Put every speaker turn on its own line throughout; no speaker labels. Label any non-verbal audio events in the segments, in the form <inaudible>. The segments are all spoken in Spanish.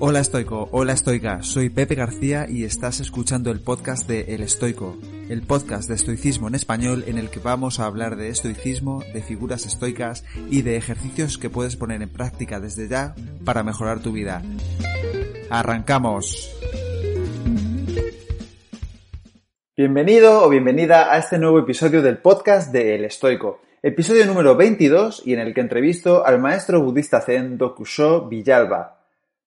Hola estoico, hola estoica, soy Pepe García y estás escuchando el podcast de El Estoico, el podcast de estoicismo en español en el que vamos a hablar de estoicismo, de figuras estoicas y de ejercicios que puedes poner en práctica desde ya para mejorar tu vida. ¡Arrancamos! Bienvenido o bienvenida a este nuevo episodio del podcast de El Estoico, episodio número 22 y en el que entrevisto al maestro budista zen Dokusho Villalba.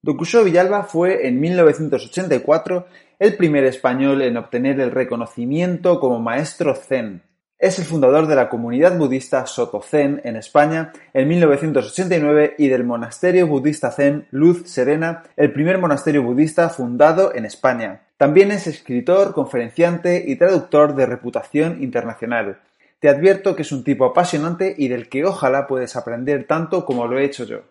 Dokusho Villalba fue en 1984 el primer español en obtener el reconocimiento como maestro zen. Es el fundador de la comunidad budista Soto Zen en España en 1989 y del monasterio budista zen Luz Serena, el primer monasterio budista fundado en España. También es escritor, conferenciante y traductor de reputación internacional. Te advierto que es un tipo apasionante y del que ojalá puedes aprender tanto como lo he hecho yo.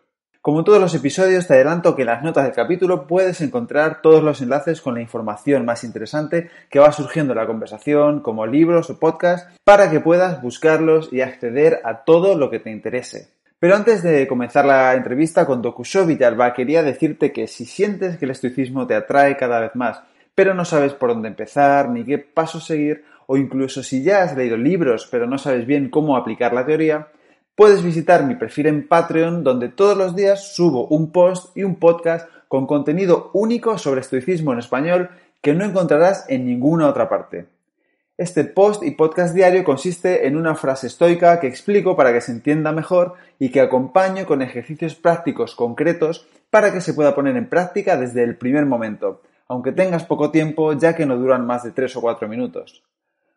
Como en todos los episodios, te adelanto que en las notas del capítulo puedes encontrar todos los enlaces con la información más interesante que va surgiendo en la conversación, como libros o podcasts, para que puedas buscarlos y acceder a todo lo que te interese. Pero antes de comenzar la entrevista con Dokusho Villalba, quería decirte que si sientes que el estoicismo te atrae cada vez más, pero no sabes por dónde empezar ni qué paso seguir, o incluso si ya has leído libros pero no sabes bien cómo aplicar la teoría, Puedes visitar mi perfil en Patreon donde todos los días subo un post y un podcast con contenido único sobre estoicismo en español que no encontrarás en ninguna otra parte. Este post y podcast diario consiste en una frase estoica que explico para que se entienda mejor y que acompaño con ejercicios prácticos concretos para que se pueda poner en práctica desde el primer momento, aunque tengas poco tiempo ya que no duran más de 3 o 4 minutos.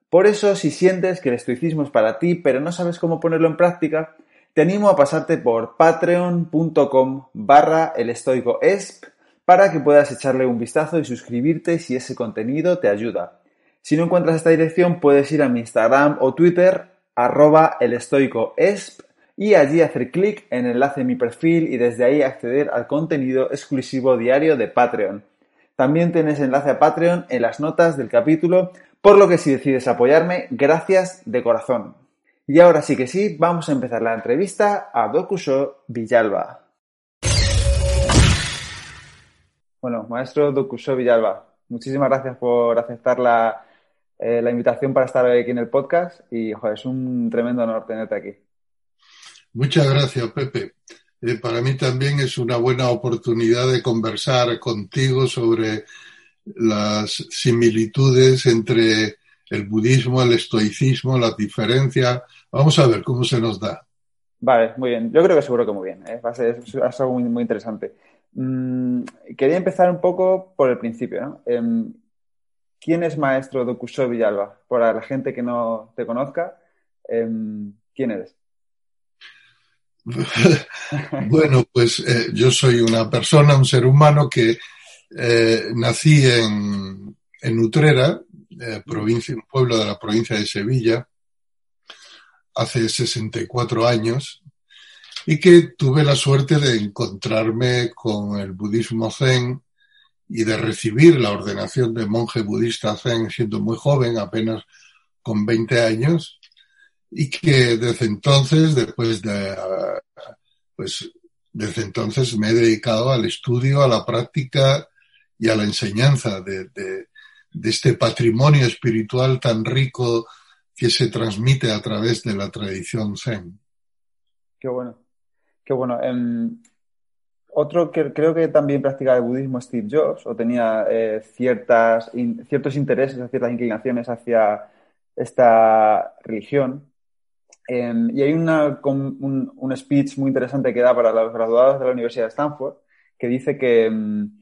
Por eso, si sientes que el estoicismo es para ti, pero no sabes cómo ponerlo en práctica, te animo a pasarte por patreon.com barra el para que puedas echarle un vistazo y suscribirte si ese contenido te ayuda. Si no encuentras esta dirección, puedes ir a mi Instagram o Twitter, arroba elestoicoesp, y allí hacer clic en el enlace de mi perfil y desde ahí acceder al contenido exclusivo diario de Patreon. También tienes enlace a Patreon en las notas del capítulo por lo que si decides apoyarme, gracias de corazón. Y ahora sí que sí, vamos a empezar la entrevista a Dokusho Villalba. Bueno, maestro Dokusho Villalba, muchísimas gracias por aceptar la, eh, invitación para estar aquí en el podcast y es un tremendo honor tenerte aquí.
Muchas gracias, Pepe. Eh, para mí también es una buena oportunidad de conversar contigo sobre las similitudes entre el budismo, el estoicismo, la diferencia. Vamos a ver cómo se nos da.
Vale, muy bien. Yo creo que seguro que muy bien. ¿eh? Va a ser, algo muy, muy interesante. Mm, quería empezar un poco por el principio. Em, ¿Quién es maestro Dokusho Villalba? Para la gente que no te conozca, em, ¿quién eres? <laughs>
bueno, pues eh, yo soy una persona, un ser humano que eh, nací en, en Utrera, eh, provincia, un pueblo de la provincia de Sevilla, hace 64 años, y que tuve la suerte de encontrarme con el budismo zen y de recibir la ordenación de monje budista zen siendo muy joven, apenas con 20 años, y que desde entonces, después de, pues, desde entonces me he dedicado al estudio, a la práctica y a la enseñanza de, este patrimonio espiritual tan rico que se transmite a través de la tradición zen.
Qué bueno, qué bueno. Em, otro que creo que también practicaba el budismo Steve Jobs, o tenía eh, ciertas, ciertos intereses, ciertas inclinaciones hacia esta religión. Em, y hay una, un, un, speech muy interesante que da para los graduados de la Universidad de Stanford, que dice que, em,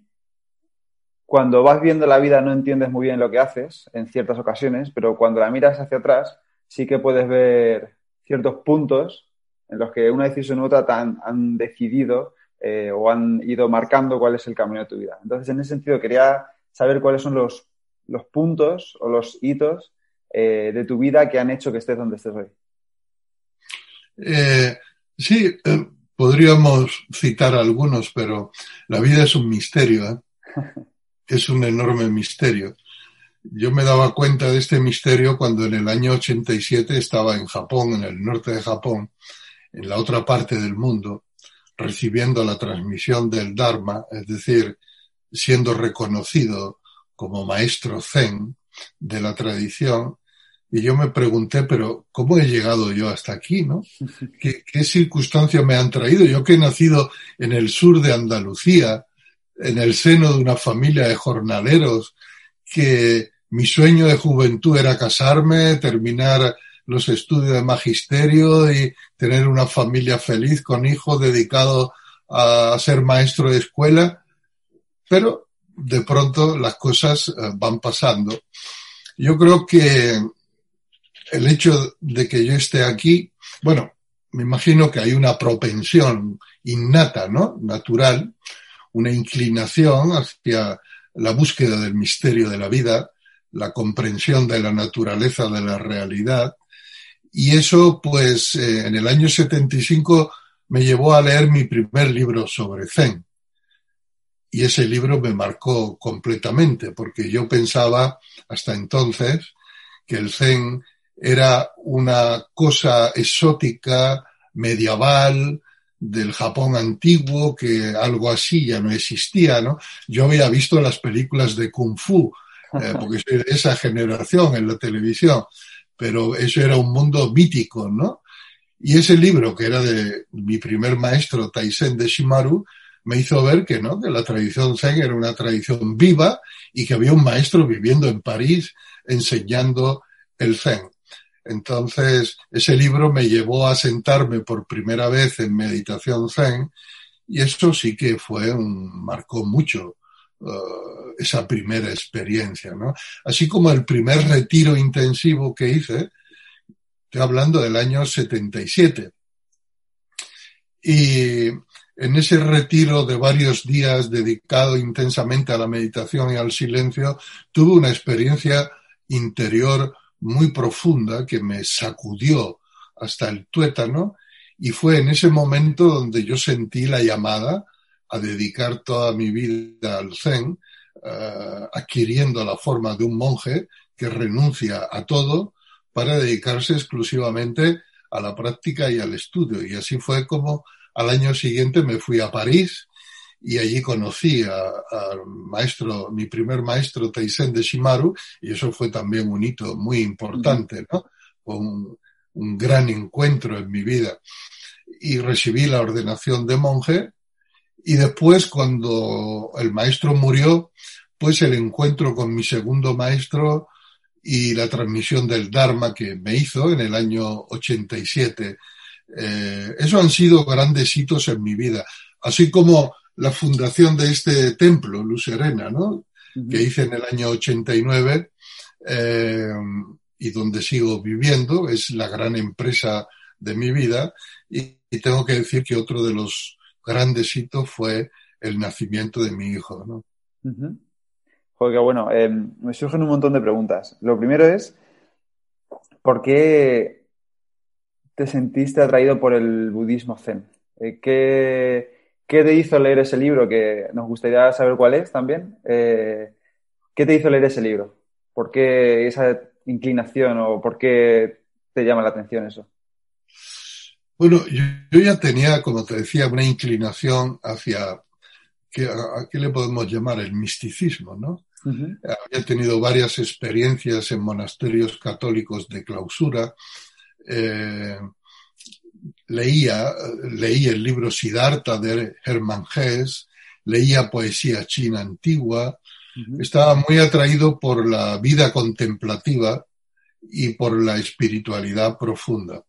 cuando vas viendo la vida no entiendes muy bien lo que haces en ciertas ocasiones, pero cuando la miras hacia atrás sí que puedes ver ciertos puntos en los que una decisión u otra han, han decidido eh, o han ido marcando cuál es el camino de tu vida. Entonces, en ese sentido, quería saber cuáles son los, los puntos o los hitos eh, de tu vida que han hecho que estés donde estés hoy.
Eh, sí, podríamos citar algunos, pero la vida es un misterio, ¿eh? <laughs> es un enorme misterio. Yo me daba cuenta de este misterio cuando en el año 87 estaba en Japón, en el norte de Japón, en la otra parte del mundo, recibiendo la transmisión del Dharma, es decir, siendo reconocido como maestro zen de la tradición, y yo me pregunté, pero ¿cómo he llegado yo hasta aquí, no? <laughs> ¿Qué, qué circunstancias me han traído? Yo que he nacido en el sur de Andalucía, en el seno de una familia de jornaleros, que mi sueño de juventud era casarme, terminar los estudios de magisterio y tener una familia feliz con hijos dedicados a ser maestro de escuela, pero de pronto las cosas eh, van pasando. Yo creo que el hecho de que yo esté aquí, bueno, me imagino que hay una propensión innata, ¿no? Natural, una inclinación hacia la búsqueda del misterio de la vida, la comprensión de la naturaleza de la realidad. Y eso, pues, eh, en el año 75 me llevó a leer mi primer libro sobre Zen. Y ese libro me marcó completamente, porque yo pensaba hasta entonces que el Zen era una cosa exótica, medieval, del Japón antiguo, que algo así ya no existía, ¿no? Yo había visto las películas de Kung Fu, eh, porque soy de esa generación en la televisión, pero eso era un mundo mítico, ¿no? Y ese libro, que era de mi primer maestro, Taisen de Shimaru, me hizo ver que no, que la tradición Zen era una tradición viva y que había un maestro viviendo en París enseñando el Zen. Entonces, ese libro me llevó a sentarme por primera vez en meditación zen y esto sí que fue un, marcó mucho uh, esa primera experiencia. Así como el primer retiro intensivo que hice, estoy hablando del año 77. Y en ese retiro de varios días dedicado intensamente a la meditación y al silencio, tuve una experiencia interior muy profunda que me sacudió hasta el tuétano y fue en ese momento donde yo sentí la llamada a dedicar toda mi vida al zen, uh, adquiriendo la forma de un monje que renuncia a todo para dedicarse exclusivamente a la práctica y al estudio. Y así fue como al año siguiente me fui a París y allí conocí al maestro, mi primer maestro Taisen de Shimaru, y eso fue también un hito muy importante, ¿no? Un, un gran encuentro en mi vida. Y recibí la ordenación de monje, y después, cuando el maestro murió, pues el encuentro con mi segundo maestro y la transmisión del Dharma que me hizo en el año 87. Eh, eso han sido grandes hitos en mi vida. Así como la fundación de este templo, Luz Serena, ¿no? Que hice en el año 89 eh, y donde sigo viviendo, es la gran empresa de mi vida y, y, tengo que decir que otro de los grandes hitos fue el nacimiento de mi hijo, ¿no?
Uh -huh. Joder, bueno, eh, me surgen un montón de preguntas. Lo primero es, ¿por qué te sentiste atraído por el budismo zen? Eh, ¿Qué, ¿Qué te hizo leer ese libro? Que nos gustaría saber cuál es también. Eh, ¿Qué te hizo leer ese libro? ¿Por qué esa inclinación o por qué te llama la atención eso?
Bueno, yo, yo ya tenía, como te decía, una inclinación hacia, ¿qué, ¿a qué le podemos llamar? El misticismo, ¿no? Uh -huh. Había tenido varias experiencias en monasterios católicos de clausura. Eh, leía, leí el libro Siddhartha de Hermann Hesse, leía poesía china antigua, uh -huh. estaba muy atraído por la vida contemplativa y por la espiritualidad profunda.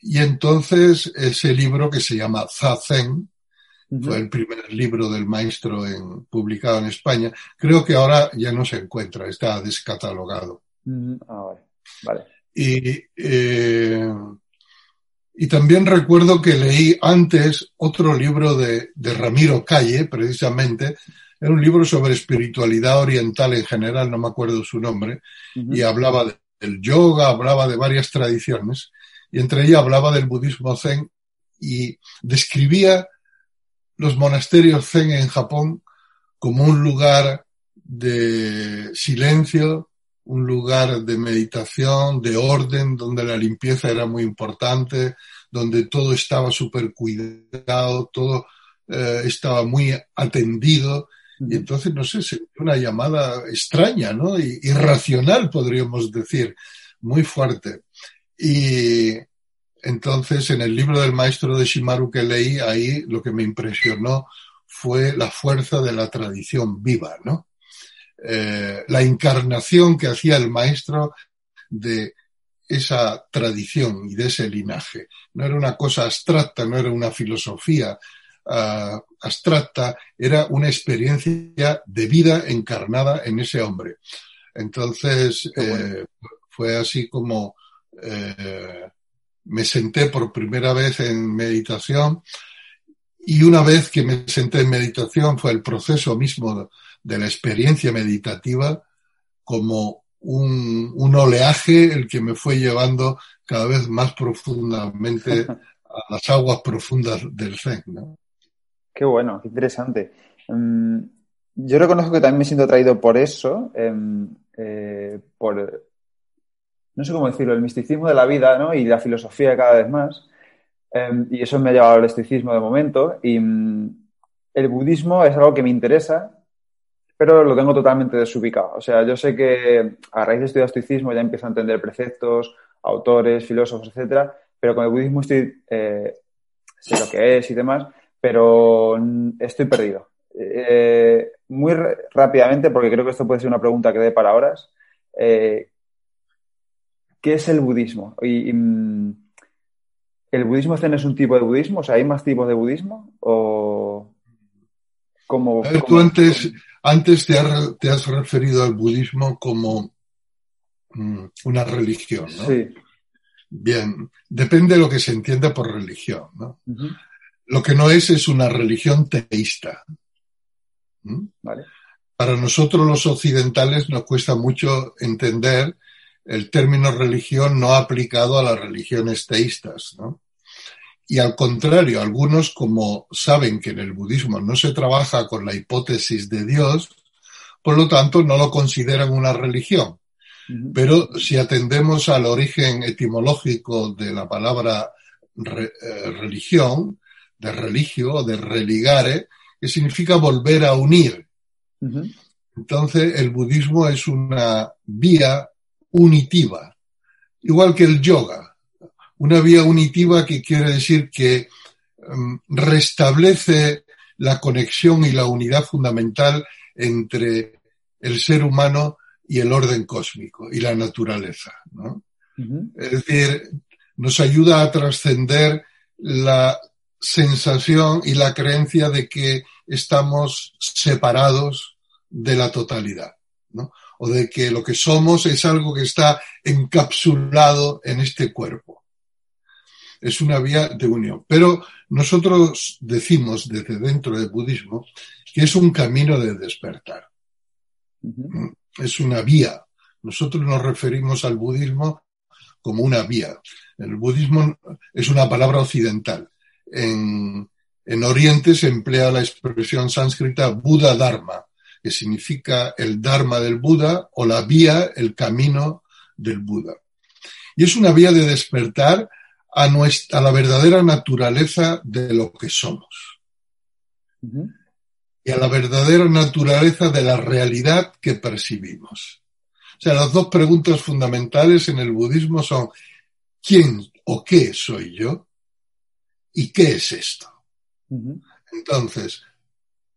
Y entonces ese libro que se llama Zazen, uh -huh. fue el primer libro del maestro en, publicado en España, creo que ahora ya no se encuentra, está descatalogado.
Uh -huh. ah, vale. vale.
Y eh, Y también recuerdo que leí antes otro libro de, de Ramiro Calle, precisamente, era un libro sobre espiritualidad oriental en general, no me acuerdo su nombre, y hablaba del yoga, hablaba de varias tradiciones, y entre ellas hablaba del budismo zen y describía los monasterios zen en Japón como un lugar de silencio, un lugar de meditación, de orden, donde la limpieza era muy importante, donde todo estaba súper cuidado, todo eh, estaba muy atendido y entonces, no sé, se una llamada extraña, ¿no? Irracional, podríamos decir, muy fuerte. Y entonces, en el libro del maestro de Shimaru que leí, ahí lo que me impresionó fue la fuerza de la tradición viva, ¿no? Eh, la encarnación que hacía el maestro de esa tradición y de ese linaje. No era una cosa abstracta, no era una filosofía, uh, abstracta, era una experiencia de vida encarnada en ese hombre. Entonces, eh, fue así como eh, me senté por primera vez en meditación y una vez que me senté en meditación fue el proceso mismo de la experiencia meditativa como un, oleaje el que me fue llevando cada vez más profundamente a las aguas profundas del Zen.
Qué bueno, qué interesante. Mm, yo reconozco que también me siento atraído por eso, em, eh, por, no sé cómo decirlo, el misticismo de la vida ¿no? y la filosofía cada vez más. Em, y eso me ha llevado al estoicismo de momento. Y mm, el budismo es algo que me interesa, pero lo tengo totalmente desubicado. O sea, yo sé que a raíz de estudiar estoicismo ya empiezo a entender preceptos, autores, filósofos, etcétera, pero con el budismo estoy, eh, sé lo que es y demás, pero estoy perdido. Eh, muy rápidamente, porque creo que esto puede ser una pregunta que dé para horas. Eh, ¿Qué es el budismo? Y, mm, ¿El budismo zen es un tipo de budismo? O sea, ¿hay más tipos de budismo? ¿O
como, tú antes, antes te, has, referido al budismo como mm, una religión, ¿no? Sí. Bien, depende de lo que se entienda por religión, ¿no? Lo que no es es una religión teísta. ¿Mm? Para nosotros los occidentales nos cuesta mucho entender el término religión no aplicado a las religiones teístas. ¿no? Y al contrario, algunos como saben que en el budismo no se trabaja con la hipótesis de Dios, por lo tanto no lo consideran una religión. Pero si atendemos al origen etimológico de la palabra eh, religión, de religio o de religare, que significa volver a unir. Entonces, el budismo es una vía unitiva, igual que el yoga. Una vía unitiva que quiere decir que em, restablece la conexión y la unidad fundamental entre el ser humano y el orden cósmico y la naturaleza. Es decir, nos ayuda a trascender la sensación y la creencia de que estamos separados de la totalidad, ¿no? O de que lo que somos es algo que está encapsulado en este cuerpo. Es una vía de unión. Pero nosotros decimos desde dentro del budismo que es un camino de despertar. Es una vía. Nosotros nos referimos al budismo como una vía. El budismo es una palabra occidental en, en Oriente se emplea la expresión sánscrita Buda Dharma, que significa el Dharma del Buda o la vía, el camino del Buda. Y es una vía de despertar a, nuestra, a la verdadera naturaleza de lo que somos. Y a la verdadera naturaleza de la realidad que percibimos. O sea, las dos preguntas fundamentales en el budismo son ¿quién o qué soy yo? ¿Y qué es esto? Entonces,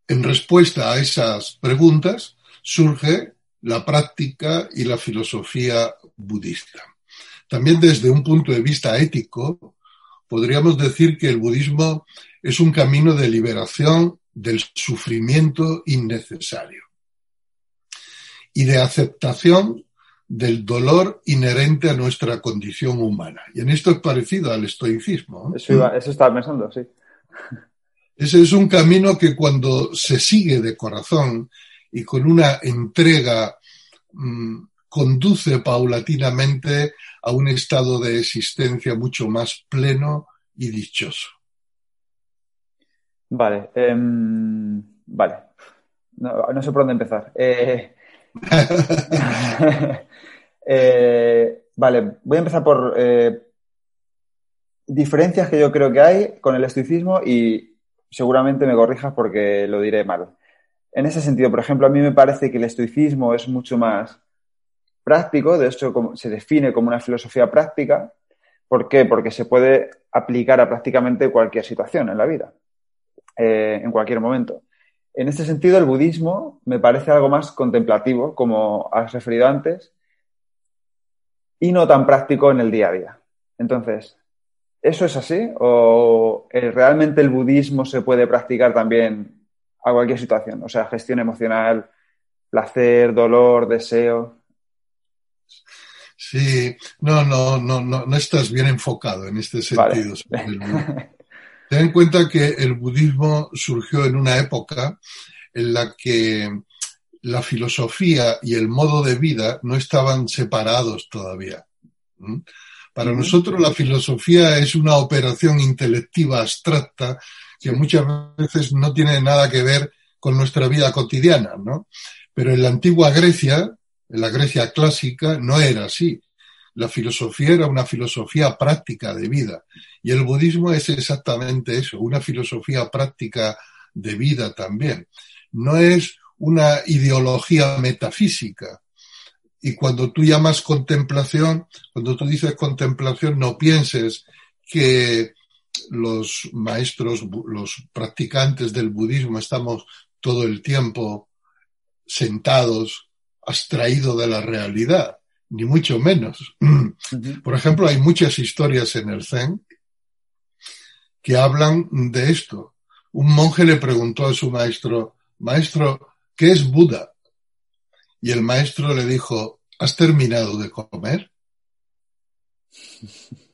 en respuesta a esas preguntas surge la práctica y la filosofía budista. También desde un punto de vista ético, podríamos decir que el budismo es un camino de liberación del sufrimiento innecesario y de aceptación del dolor inherente a nuestra condición humana. Y en esto es parecido al estoicismo.
Eso, eso estaba pensando, sí. <laughs>
Ese es un camino que cuando se sigue de corazón y con una entrega mmm, conduce paulatinamente a un estado de existencia mucho más pleno y dichoso.
Vale, eh, vale. No, no, sé por dónde empezar. Eh, <laughs> eh, vale, voy a empezar por eh, diferencias que yo creo que hay con el estoicismo y seguramente me corrijas porque lo diré mal. En ese sentido, por ejemplo, a mí me parece que el estoicismo es mucho más práctico, de hecho se define como una filosofía práctica. ¿Por qué? Porque se puede aplicar a prácticamente cualquier situación en la vida, eh, en cualquier momento. En este sentido, el budismo me parece algo más contemplativo, como has referido antes, y no tan práctico en el día a día. Entonces, ¿eso es así? ¿O eh, realmente el budismo se puede practicar también a cualquier situación? O sea, gestión emocional, placer, dolor, deseo.
Sí, no, no, no, no, no estás bien enfocado en este sentido. Vale. Ten en cuenta que el budismo surgió en una época en la que la filosofía y el modo de vida no estaban separados todavía. Para nosotros la filosofía es una operación intelectiva abstracta que muchas veces no tiene nada que ver con nuestra vida cotidiana, ¿no? Pero en la antigua Grecia, en la Grecia clásica, no era así. La filosofía era una filosofía práctica de vida y el budismo es exactamente eso, una filosofía práctica de vida también. No es una ideología metafísica. Y cuando tú llamas contemplación, cuando tú dices contemplación, no pienses que los maestros, los practicantes del budismo estamos todo el tiempo sentados, abstraídos de la realidad, ni mucho menos. Por ejemplo, hay muchas historias en el Zen que hablan de esto. Un monje le preguntó a su maestro, maestro, ¿qué es Buda? Y el maestro le dijo, ¿has terminado de comer?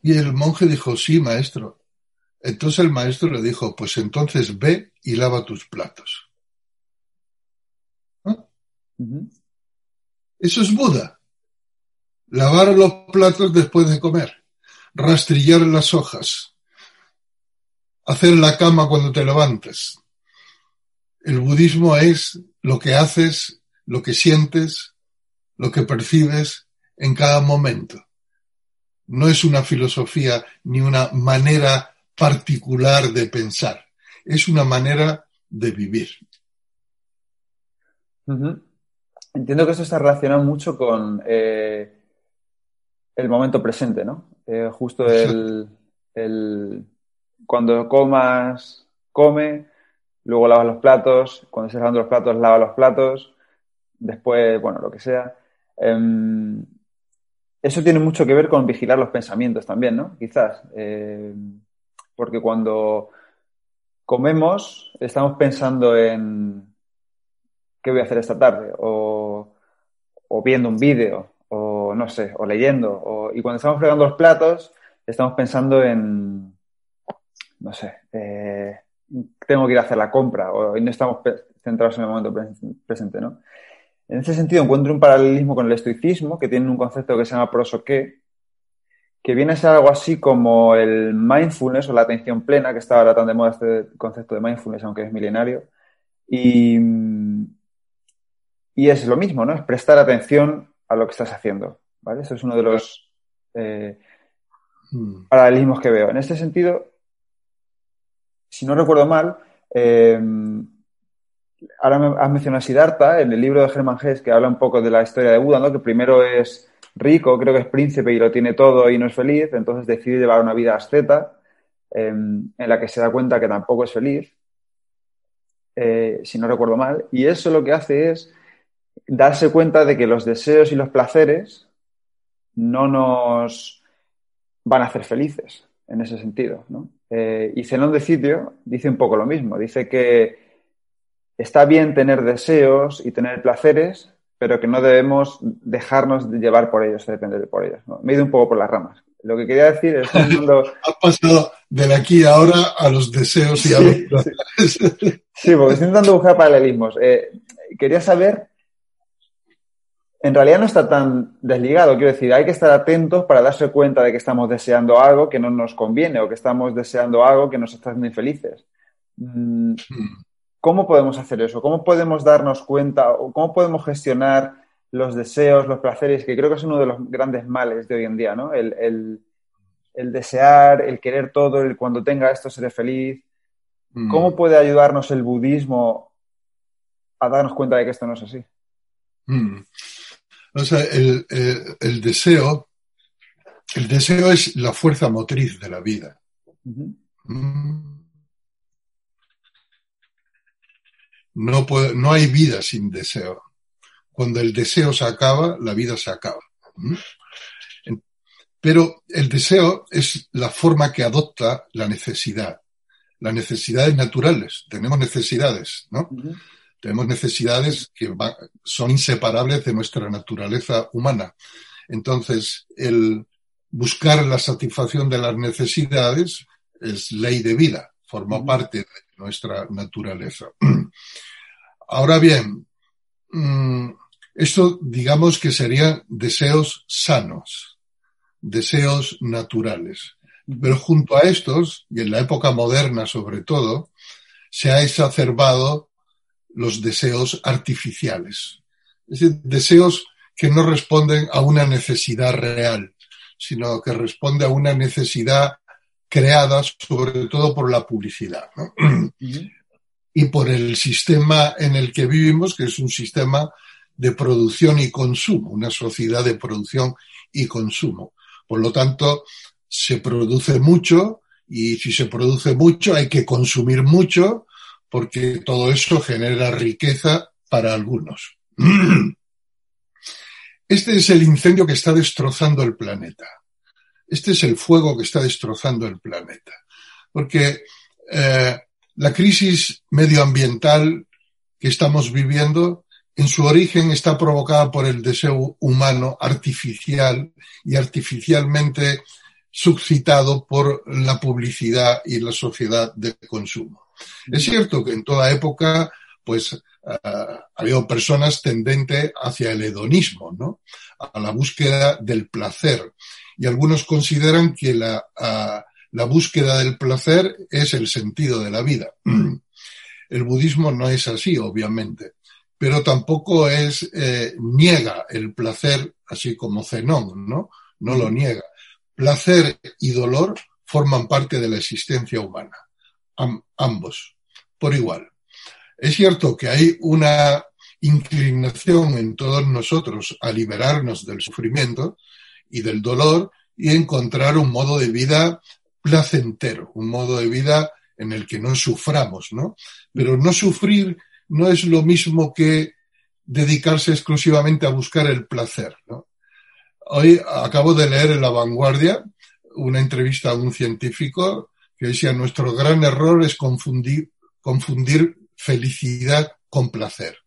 Y el monje dijo, sí, maestro. Entonces el maestro le dijo, pues entonces ve y lava tus platos. Eso es Buda. Lavar los platos después de comer. Rastrillar las hojas. Hacer la cama cuando te levantes. El budismo es lo que haces, lo que sientes, lo que percibes en cada momento. No es una filosofía ni una manera particular de pensar. Es una manera de vivir.
Entiendo que eso está relacionado mucho con eh, el momento presente, ¿no? Eh, justo el, el, cuando comas, come, luego lavas los platos, cuando estés lavando los platos, lava los platos, después, bueno, lo que sea. Eh, eso tiene mucho que ver con vigilar los pensamientos también, ¿no? Quizás. Eh, porque cuando comemos estamos pensando en qué voy a hacer esta tarde o, o viendo un vídeo o no sé, o leyendo. O, y cuando estamos fregando los platos estamos pensando en, no sé, eh, tengo que ir a hacer la compra o, no estamos centrados en el momento presente, ¿no? En ese sentido encuentro un paralelismo con el estoicismo, que tiene un concepto que se llama prosoqué, que viene a ser algo así como el mindfulness o la atención plena, que está ahora tan de moda este concepto de mindfulness, aunque es milenario. Y, y es lo mismo, ¿no? Es prestar atención a lo que estás haciendo, ¿vale? Eso es uno de los eh, paralelismos que veo. En este sentido, si no recuerdo mal, eh, ahora me has mencionado a Siddhartha, en el libro de Hermann Hesse, que habla un poco de la historia de Buda, ¿no? Que primero es rico, creo que es príncipe y lo tiene todo y no es feliz, entonces decide llevar una vida asceta eh, en la que se da cuenta que tampoco es feliz, eh, si no recuerdo mal, y eso lo que hace es darse cuenta de que los deseos y los placeres no nos van a hacer felices en ese sentido. ¿no? Eh, y Zenón de Sitio dice un poco lo mismo, dice que está bien tener deseos y tener placeres, pero que no debemos dejarnos llevar por ellos, depender por ellos. ¿no? Me he ido un poco por las ramas. Lo que quería decir es... Cuando... <laughs>
ha pasado de aquí a ahora a los deseos y a los
placeres. Sí, porque estoy intentando buscar paralelismos. Eh, quería saber en realidad no está tan desligado. Quiero decir, hay que estar atentos para darse cuenta de que estamos deseando algo que no nos conviene o que estamos deseando algo que nos está haciendo infelices. Mm, ¿Cómo podemos hacer eso? ¿Cómo podemos darnos cuenta o cómo podemos gestionar los deseos, los placeres, que creo que es uno de los grandes males de hoy en día, ¿no? El, desear, el querer todo, el cuando tenga esto seré feliz. Mm. ¿Cómo puede ayudarnos el budismo a darnos cuenta de que esto no es así?
Mm. O sea, el, deseo, el deseo es la fuerza motriz de la vida. Mm. No, no hay vida sin deseo. Cuando el deseo se acaba, la vida se acaba. ¿Mm? Pero el deseo es la forma que adopta la necesidad. Las necesidades naturales. Tenemos necesidades, ¿no? Tenemos necesidades que son inseparables de nuestra naturaleza humana. Entonces, el buscar la satisfacción de las necesidades es ley de vida, forma parte de nuestra naturaleza. <clears throat> Ahora bien, mm, esto digamos que serían deseos sanos, deseos naturales. Pero junto a estos, y en la época moderna sobre todo, se ha exacerbado los deseos artificiales. Es decir, deseos que no responden a una necesidad real, sino que responden a una necesidad creada sobre todo por la publicidad y por el sistema en el que vivimos, que es un sistema de producción y consumo, una sociedad de producción y consumo. Por lo tanto, se produce mucho y si se produce mucho hay que consumir mucho porque todo eso genera riqueza para algunos. <clears throat> Este es el incendio que está destrozando el planeta. Este es el fuego que está destrozando el planeta. Porque eh, la crisis medioambiental que estamos viviendo en su origen está provocada por el deseo humano artificial y artificialmente suscitado por la publicidad y la sociedad de consumo. Es cierto que en toda época, pues, ha habido personas tendentes hacia el hedonismo, ¿no? A la búsqueda del placer. Y algunos consideran que la, la búsqueda del placer es el sentido de la vida. <clears throat> El budismo no es así, obviamente, pero tampoco es, eh, niega el placer, así como Zenón, ¿no? No lo niega. Placer y dolor forman parte de la existencia humana ambos, por igual. Es cierto que hay una inclinación en todos nosotros a liberarnos del sufrimiento y del dolor y encontrar un modo de vida placentero, un modo de vida en el que no suframos, ¿no? Pero no sufrir no es lo mismo que dedicarse exclusivamente a buscar el placer, ¿no? Hoy acabo de leer en La Vanguardia una entrevista a un científico que decía, nuestro gran error es confundir, confundir felicidad con placer.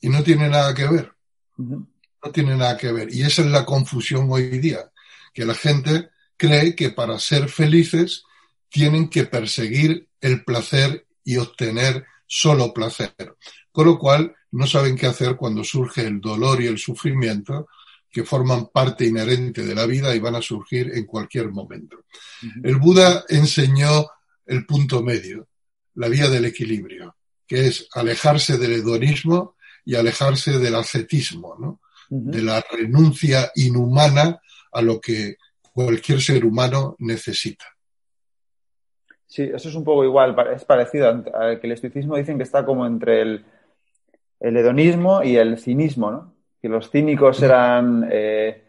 Y no tiene nada que ver. No tiene nada que ver. Y esa es la confusión hoy día, que la gente cree que para ser felices tienen que perseguir el placer y obtener solo placer. Con lo cual, no saben qué hacer cuando surge el dolor y el sufrimiento que forman parte inherente de la vida y van a surgir en cualquier momento. El Buda enseñó el punto medio, la vía del equilibrio, que es alejarse del hedonismo y alejarse del ascetismo, ¿no? de la renuncia inhumana a lo que cualquier ser humano necesita.
Sí, eso es un poco igual, es parecido al que el estoicismo dicen que está como entre el, el hedonismo y el cinismo, ¿no? Que los cínicos eran, eh,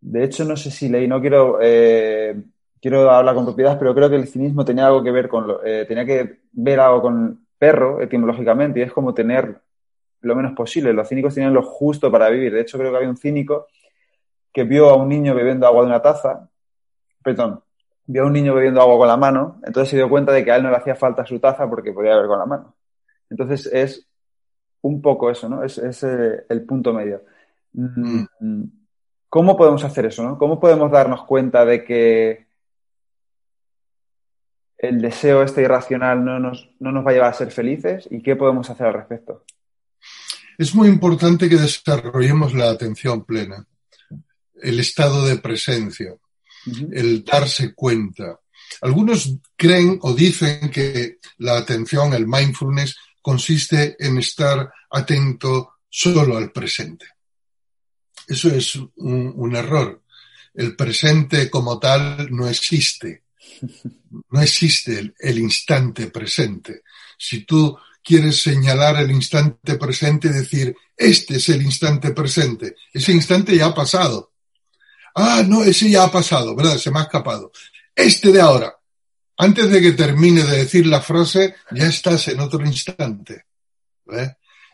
de hecho no sé si leí, no quiero, eh, quiero hablar con propiedad, pero creo que el cinismo tenía algo que ver con, lo, eh, tenía que ver algo con perro etimológicamente y es como tener lo menos posible. Los cínicos tenían lo justo para vivir. De hecho creo que había un cínico que vio a un niño bebiendo agua de una taza, perdón, vio a un niño bebiendo agua con la mano, entonces se dio cuenta de que a él no le hacía falta su taza porque podía beber con la mano. Entonces es un poco eso, ¿no? Es, es eh, el punto medio. Mm, ¿Cómo podemos hacer eso, no? ¿Cómo podemos darnos cuenta de que el deseo este irracional no nos, no nos va a llevar a ser felices y qué podemos hacer al respecto?
Es muy importante que desarrollemos la atención plena, el estado de presencia, el darse cuenta. Algunos creen o dicen que la atención, el mindfulness, consiste en estar atento solo al presente. Eso es un, error. El presente como tal no existe. No existe el, instante presente. Si tú quieres señalar el instante presente decir, este es el instante presente, ese instante ya ha pasado. Ah, no, ese ya ha pasado, ¿verdad? Se me ha escapado. Este de ahora, antes de que termine de decir la frase, ya estás en otro instante.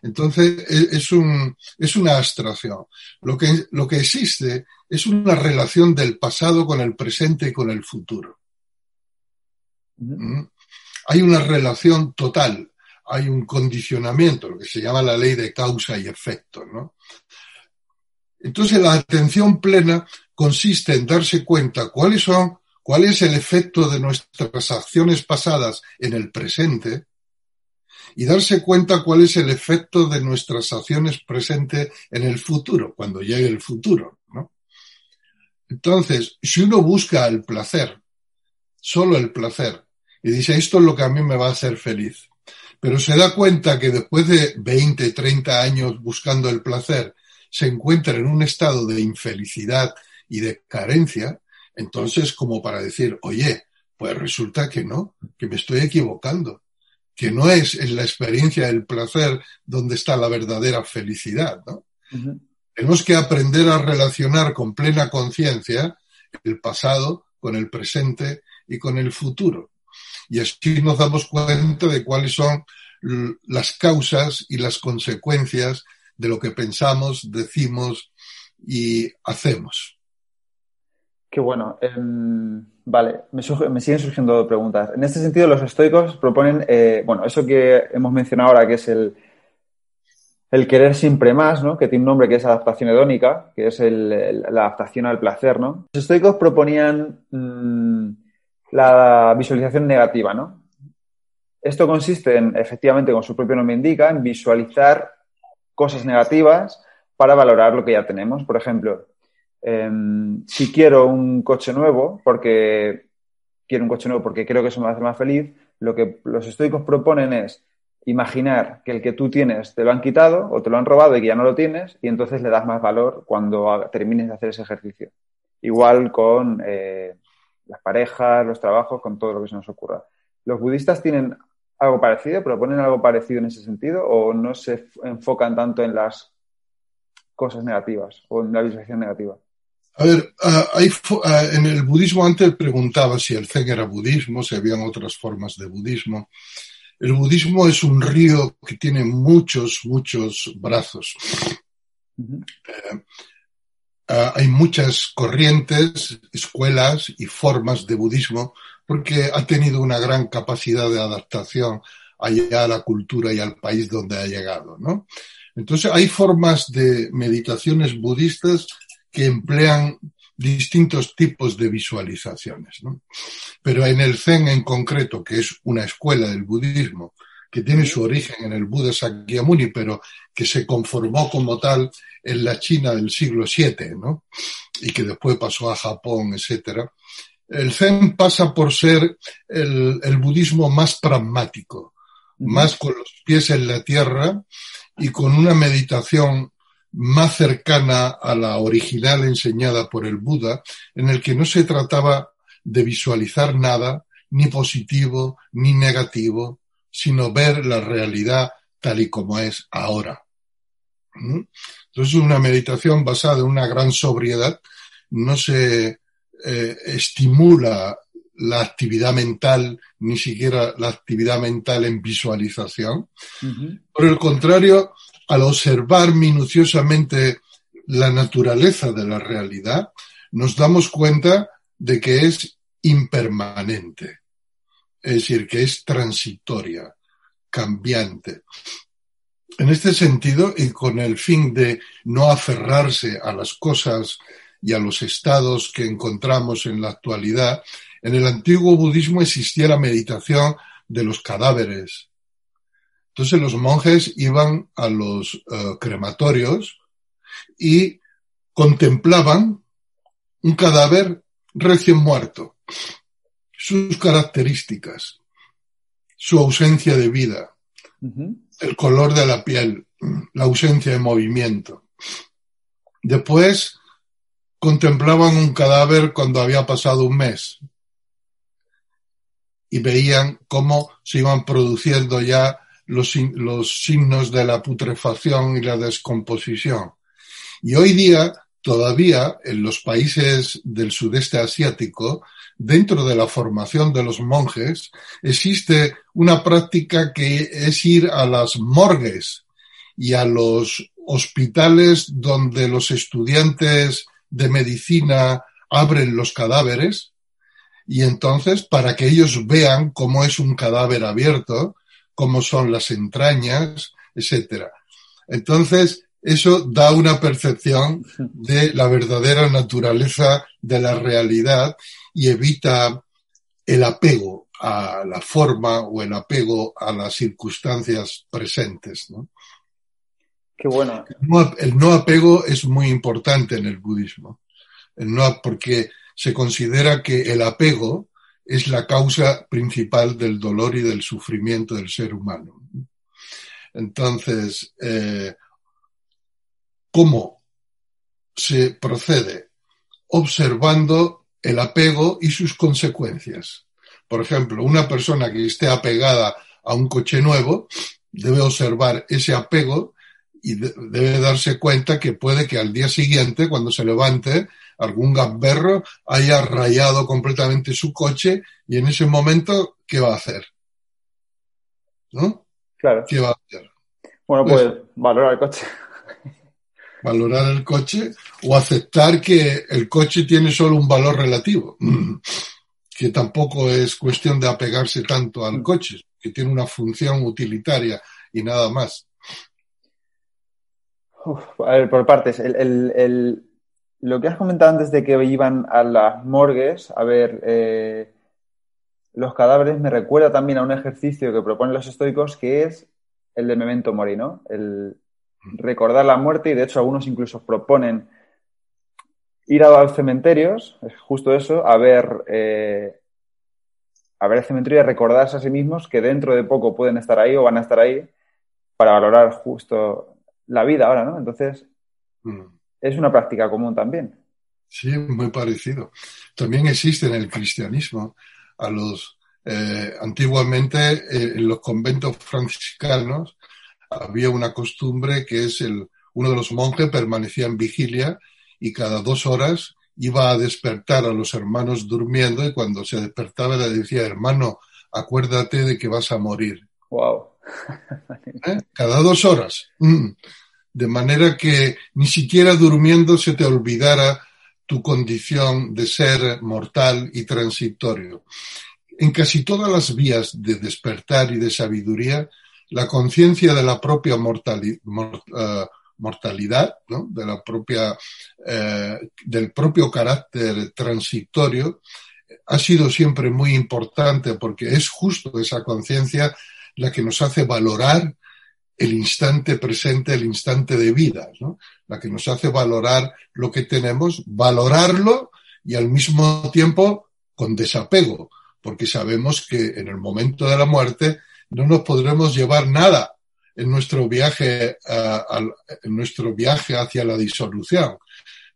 Entonces, e, es, un, es una abstracción. Lo que, lo que existe es una relación del pasado con el presente y con el futuro. ¿Mm? Hay una relación total, hay un condicionamiento, lo que se llama la ley de causa y efecto, ¿no? Entonces, la atención plena consiste en darse cuenta cuáles son, cuál es el efecto de nuestras acciones pasadas en el presente, y darse cuenta cuál es el efecto de nuestras acciones presentes en el futuro, cuando llegue el futuro. ¿no? Entonces, si uno busca el placer, solo el placer, y dice, esto es lo que a mí me va a hacer feliz, pero se da cuenta que después de 20, 30 años buscando el placer, se encuentra en un estado de infelicidad y de carencia, entonces como para decir, oye, pues resulta que no, que me estoy equivocando que no es en la experiencia del placer donde está la verdadera felicidad. ¿no? Tenemos que aprender a relacionar con plena conciencia el pasado con el presente y con el futuro. Y así nos damos cuenta de cuáles son las causas y las consecuencias de lo que pensamos, decimos y hacemos.
Qué bueno. Em, vale, me, siguen surgiendo preguntas. En este sentido, los estoicos proponen, eh, bueno, eso que hemos mencionado ahora, que es el, el querer siempre más, ¿no? Que tiene un nombre que es adaptación hedónica, que es la adaptación al placer, ¿no? Los estoicos proponían mm, la visualización negativa, ¿no? Esto consiste en, efectivamente, como su propio nombre indica, en visualizar cosas negativas para valorar lo que ya tenemos. Por ejemplo, Em, si quiero un coche nuevo, porque quiero un coche nuevo porque creo que eso me hacer más feliz, lo que los estoicos proponen es imaginar que el que tú tienes te lo han quitado o te lo han robado y que ya no lo tienes y entonces le das más valor cuando termines de hacer ese ejercicio. Igual con eh, las parejas, los trabajos, con todo lo que se nos ocurra. ¿Los budistas tienen algo parecido, proponen algo parecido en ese sentido o no se enfocan tanto en las cosas negativas o en la visualización negativa?
A ver, hay, ah, en el budismo antes preguntaba si el zen era budismo, si habían otras formas de budismo. El budismo es un río que tiene muchos, muchos brazos. Eh, ah, hay muchas corrientes, escuelas y formas de budismo porque ha tenido una gran capacidad de adaptación allá a la cultura y al país donde ha llegado, ¿no? Entonces hay formas de meditaciones budistas que emplean distintos tipos de visualizaciones. ¿no? Pero en el Zen en concreto, que es una escuela del budismo, que tiene su origen en el Buda Sakyamuni, pero que se conformó como tal en la China del siglo VII, ¿no? Y que después pasó a Japón, etcétera. El Zen pasa por ser el, el budismo más pragmático, más con los pies en la tierra y con una meditación más cercana a la original enseñada por el Buda, en el que no se trataba de visualizar nada, ni positivo ni negativo, sino ver la realidad tal y como es ahora. ¿Mm? Entonces, una meditación basada en una gran sobriedad, no se eh, estimula la actividad mental, ni siquiera la actividad mental en visualización. Por el contrario, al observar minuciosamente la naturaleza de la realidad, nos damos cuenta de que es impermanente, es decir, que es transitoria, cambiante. En este sentido, y con el fin de no aferrarse a las cosas y a los estados que encontramos en la actualidad, en el antiguo budismo existía la meditación de los cadáveres. Entonces los monjes iban a los uh, crematorios y contemplaban un cadáver recién muerto, sus características, su ausencia de vida, uh -huh. el color de la piel, la ausencia de movimiento. Después contemplaban un cadáver cuando había pasado un mes y veían cómo se iban produciendo ya los, los signos de la putrefacción y la descomposición. Y hoy día, todavía en los países del sudeste asiático, dentro de la formación de los monjes, existe una práctica que es ir a las morgues y a los hospitales donde los estudiantes de medicina abren los cadáveres y entonces para que ellos vean cómo es un cadáver abierto, cómo son las entrañas, etcétera. Entonces, eso da una percepción de la verdadera naturaleza de la realidad y evita el apego a la forma o el apego a las circunstancias presentes. ¿no?
Qué bueno.
El no, el no apego es muy importante en el budismo, el no, porque se considera que el apego es la causa principal del dolor y del sufrimiento del ser humano. Entonces, eh, ¿cómo se procede? Observando el apego y sus consecuencias. Por ejemplo, una persona que esté apegada a un coche nuevo debe observar ese apego y de debe darse cuenta que puede que al día siguiente, cuando se levante, algún gamberro haya rayado completamente su coche y en ese momento, ¿qué va a hacer? ¿No?
Claro.
¿Qué va a hacer?
Bueno, pues, pues valorar el coche.
Valorar el coche o aceptar que el coche tiene solo un valor relativo, <clears throat> que tampoco es cuestión de apegarse tanto al coche, que tiene una función utilitaria y nada más.
Uf, a ver, por partes. El, el, el, lo que has comentado antes de que iban a las morgues a ver eh, los cadáveres me recuerda también a un ejercicio que proponen los estoicos que es el de memento mori, ¿no? El recordar la muerte y de hecho algunos incluso proponen ir a los cementerios, es justo eso, a ver, eh, a ver el cementerio y a recordarse a sí mismos que dentro de poco pueden estar ahí o van a estar ahí para valorar justo la vida ahora, ¿no? Entonces, mm. es una práctica común también.
Sí, muy parecido. También existe en el cristianismo. A los eh, antiguamente eh, en los conventos franciscanos había una costumbre que es el uno de los monjes permanecía en vigilia y cada dos horas iba a despertar a los hermanos durmiendo y cuando se despertaba le decía hermano acuérdate de que vas a morir.
Wow.
¿Eh? Cada dos horas. Mm. De manera que ni siquiera durmiendo se te olvidara tu condición de ser mortal y transitorio. En casi todas las vías de despertar y de sabiduría, la conciencia de la propia uh, mortalidad, de la propia, eh, del propio carácter transitorio, ha sido siempre muy importante porque es justo esa conciencia la que nos hace valorar el instante presente, el instante de vida, ¿no? la que nos hace valorar lo que tenemos, valorarlo y al mismo tiempo con desapego, porque sabemos que en el momento de la muerte no nos podremos llevar nada en nuestro viaje, en nuestro viaje hacia la disolución,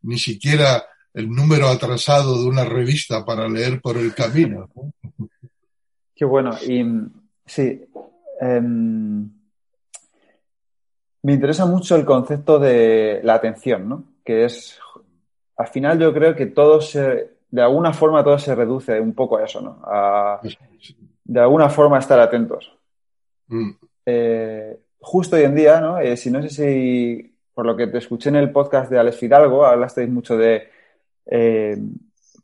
ni siquiera el número atrasado de una revista para leer por el camino.
Qué bueno. Y sí, eh, me interesa mucho el concepto de la atención, ¿no? Que es, al final yo creo que todo se, de alguna forma todo se reduce un poco a eso, ¿no? A, de alguna forma estar atentos.
Mm.
Eh, justo hoy en día, ¿no? Eh, si no sé si por lo que te escuché en el podcast de Alex Fidalgo, hablasteis mucho de eh,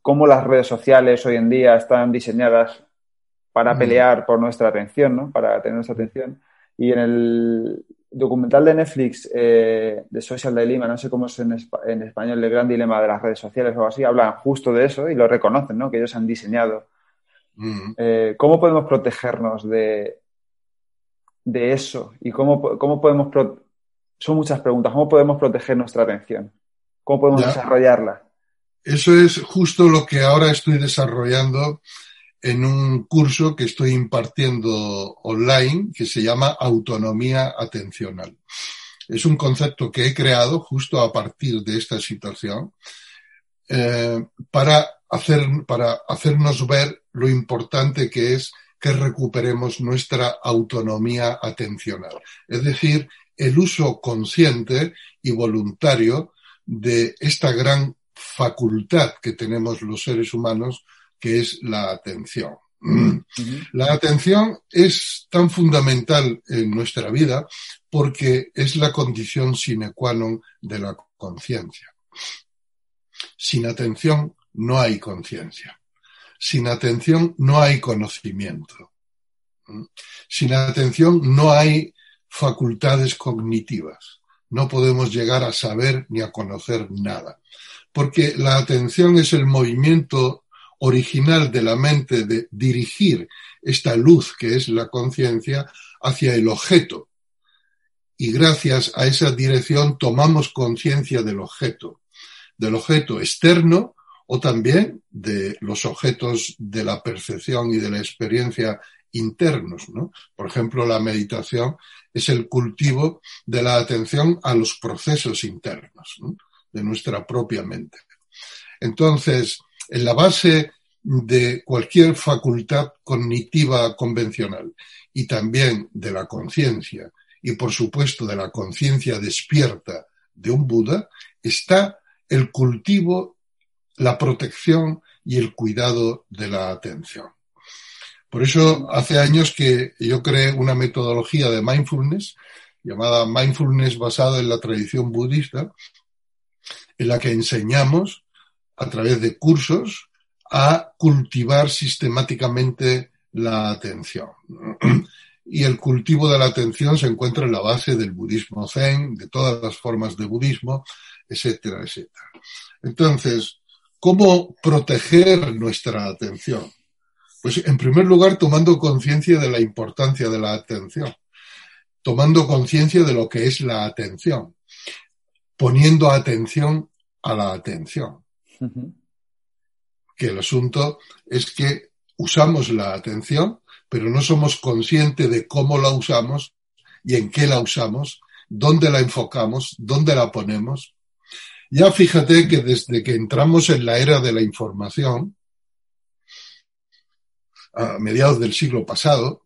cómo las redes sociales hoy en día están diseñadas para mm. pelear por nuestra atención, ¿no? Para tener nuestra atención. Y en el, documental de Netflix eh, de Social Dilemma, no sé cómo es en, español, el gran dilema de las redes sociales o algo así, hablan justo de eso y lo reconocen, ¿no? Que ellos han diseñado. Mm. Eh, ¿Cómo podemos protegernos de, de eso? ¿Y cómo, cómo podemos... Son muchas preguntas. ¿Cómo podemos proteger nuestra atención? ¿Cómo podemos desarrollarla?
Eso es justo lo que ahora estoy desarrollando en un curso que estoy impartiendo online que se llama autonomía atencional. Es un concepto que he creado justo a partir de esta situación eh, para, hacer, para hacernos ver lo importante que es que recuperemos nuestra autonomía atencional. Es decir, el uso consciente y voluntario de esta gran facultad que tenemos los seres humanos que es la atención. La atención es tan fundamental en nuestra vida porque es la condición sine qua non de la conciencia. Sin atención no hay conciencia. Sin atención no hay conocimiento. Sin atención no hay facultades cognitivas. No podemos llegar a saber ni a conocer nada. Porque la atención es el movimiento original de la mente de dirigir esta luz que es la conciencia hacia el objeto. Y gracias a esa dirección tomamos conciencia del objeto, del objeto externo o también de los objetos de la percepción y de la experiencia internos. ¿no? Por ejemplo, la meditación es el cultivo de la atención a los procesos internos de nuestra propia mente. Entonces, en la base de cualquier facultad cognitiva convencional y también de la conciencia y por supuesto de la conciencia despierta de un Buda está el cultivo, la protección y el cuidado de la atención. Por eso hace años que yo creé una metodología de mindfulness llamada mindfulness basada en la tradición budista, en la que enseñamos a través de cursos a cultivar sistemáticamente la atención. Y el cultivo de la atención se encuentra en la base del budismo zen, de todas las formas de budismo, etcétera, etcétera. Entonces, ¿cómo proteger nuestra atención? Pues en primer lugar, tomando conciencia de la importancia de la atención, tomando conciencia de lo que es la atención, poniendo atención a la atención que el asunto es que usamos la atención, pero no somos conscientes de cómo la usamos y en qué la usamos, dónde la enfocamos, dónde la ponemos. Ya fíjate que desde que entramos en la era de la información, a mediados del siglo pasado,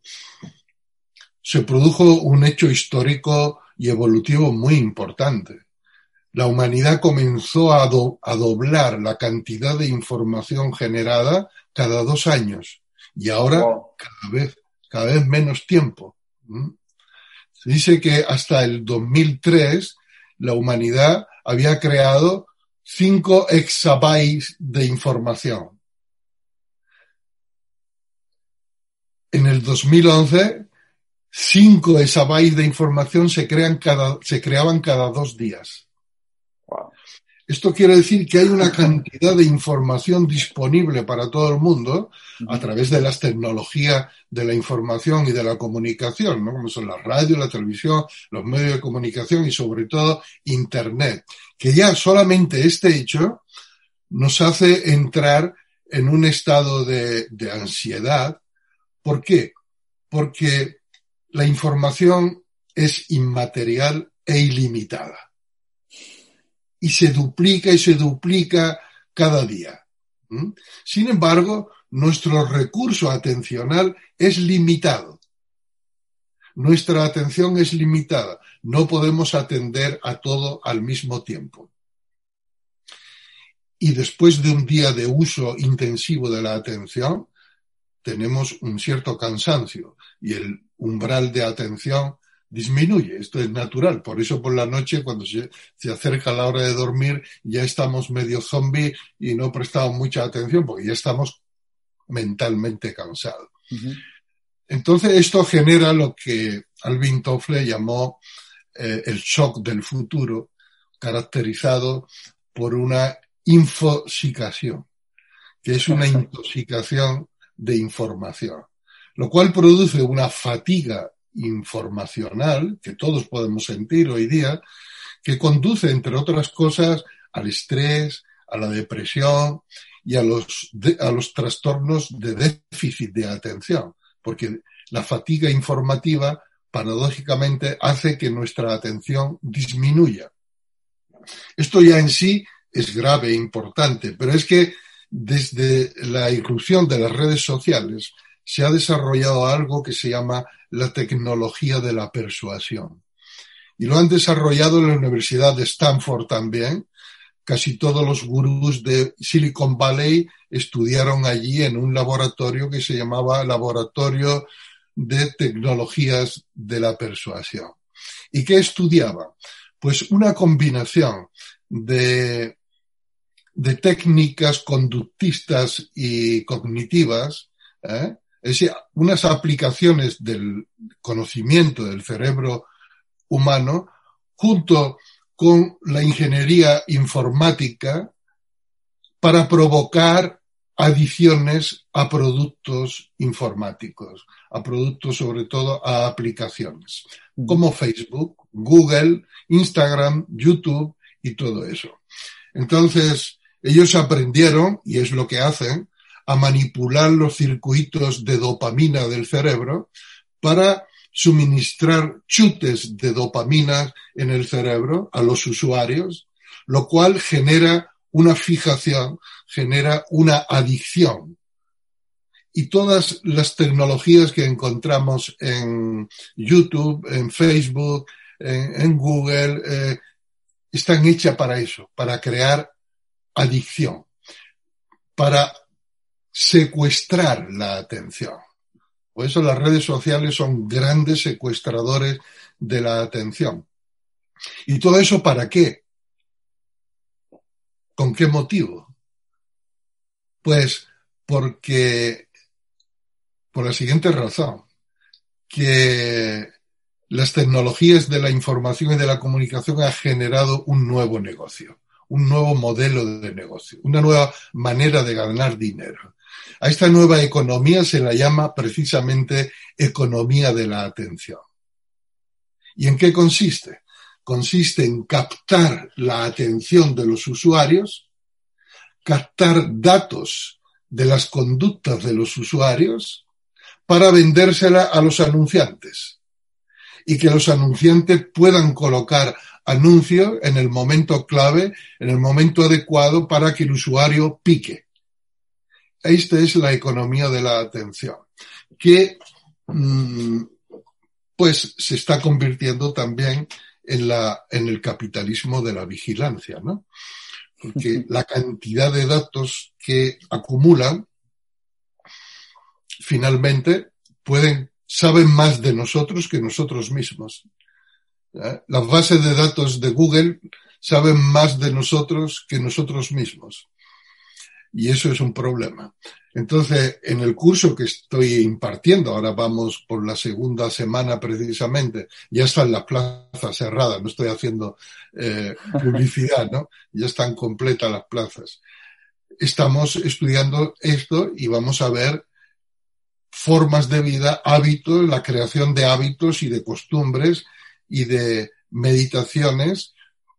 se produjo un hecho histórico y evolutivo muy importante la humanidad comenzó a, doblar la cantidad de información generada cada dos años y ahora cada vez, cada vez menos tiempo. Se dice que hasta el 2003 la humanidad había creado 5 exabytes de información. En el 2011, 5 exabytes de información se, crean cada, se creaban cada dos días. Esto quiere decir que hay una cantidad de información disponible para todo el mundo a través de las tecnologías de la información y de la comunicación, ¿no? como son la radio, la televisión, los medios de comunicación y sobre todo Internet, que ya solamente este hecho nos hace entrar en un estado de, de ansiedad. ¿Por qué? Porque la información es inmaterial e ilimitada y se duplica y se duplica cada día. Sin embargo, nuestro recurso atencional es limitado. Nuestra atención es limitada. No podemos atender a todo al mismo tiempo. Y después de un día de uso intensivo de la atención, tenemos un cierto cansancio y el umbral de atención disminuye. Esto es natural. Por eso por la noche, cuando se, acerca la hora de dormir, ya estamos medio zombie y no prestamos mucha atención porque ya estamos mentalmente cansados. Entonces, esto genera lo que Alvin Toffle llamó eh, el shock del futuro, caracterizado por una infosicación, que es una intoxicación de información, lo cual produce una fatiga informacional que todos podemos sentir hoy día, que conduce, entre otras cosas, al estrés, a la depresión y a los, a los trastornos de déficit de atención, porque la fatiga informativa paradójicamente hace que nuestra atención disminuya. Esto ya en sí es grave e importante, pero es que desde la irrupción de las redes sociales se ha desarrollado algo que se llama la tecnología de la persuasión. Y lo han desarrollado en la Universidad de Stanford también. Casi todos los gurús de Silicon Valley estudiaron allí en un laboratorio que se llamaba Laboratorio de Tecnologías de la Persuasión. ¿Y qué estudiaba? Pues una combinación de, de técnicas conductistas y cognitivas, ¿eh? Es decir, unas aplicaciones del conocimiento del cerebro humano junto con la ingeniería informática para provocar adiciones a productos informáticos, a productos sobre todo a aplicaciones, como Facebook, Google, Instagram, YouTube y todo eso. Entonces, ellos aprendieron, y es lo que hacen, a manipular los circuitos de dopamina del cerebro para suministrar chutes de dopamina en el cerebro a los usuarios, lo cual genera una fijación, genera una adicción. Y todas las tecnologías que encontramos en YouTube, en Facebook, en, Google, eh, están hechas para eso, para crear adicción, para secuestrar la atención. Por eso las redes sociales son grandes secuestradores de la atención. ¿Y todo eso para qué? ¿Con qué motivo? Pues porque, por la siguiente razón, que las tecnologías de la información y de la comunicación han generado un nuevo negocio, un nuevo modelo de negocio, una nueva manera de ganar dinero. A esta nueva economía se la llama precisamente economía de la atención. ¿Y en qué consiste? consiste en captar la atención de los usuarios, captar datos de las conductas de los usuarios para vendérsela a los anunciantes y que los anunciantes puedan colocar anuncios en el momento clave, en el momento adecuado para que el usuario pique. Esta es la economía de la atención, que mm, pues se está convirtiendo también en, la, en el capitalismo de la vigilancia, ¿no? Porque la cantidad de datos que acumulan finalmente pueden, saben más de nosotros que nosotros mismos. Las bases de datos de Google saben más de nosotros que nosotros mismos. Y eso es un problema. Entonces, en el curso que estoy impartiendo, ahora vamos por la segunda semana precisamente, ya están las plazas cerradas, no estoy haciendo eh, <laughs> publicidad, ¿no? Ya están completas las plazas. Estamos estudiando esto y vamos a ver formas de vida, hábitos, la creación de hábitos y de costumbres y de meditaciones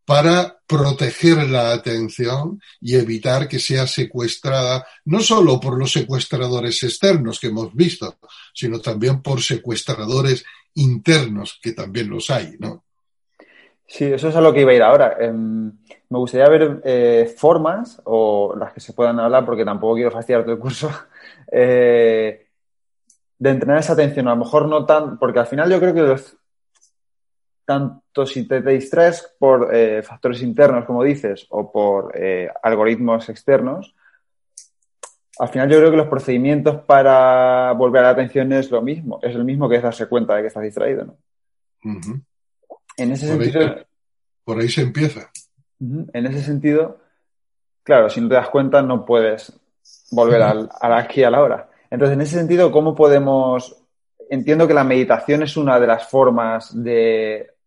para proteger la atención y evitar que sea secuestrada no solo por los secuestradores externos que hemos visto, sino también por secuestradores internos, que también los hay, ¿no?
Sí, eso es a lo que iba a ir ahora. Em, me gustaría ver eh, formas, o las que se puedan hablar, porque tampoco quiero fastidiar todo el curso, <laughs> eh, de entrenar esa atención. A lo mejor no tan, porque al final yo creo que los, tanto si te, distraes por eh, factores internos, como dices, o por eh, algoritmos externos, al final yo creo que los procedimientos para volver a la atención es lo mismo, es el mismo que es darse cuenta de que estás distraído, ¿no? En ese
por
sentido.
Ahí, por ahí se empieza.
En ese sentido, claro, si no te das cuenta, no puedes volver al, aquí a la hora. Entonces, en ese sentido, ¿cómo podemos entiendo que la meditación es una de las formas de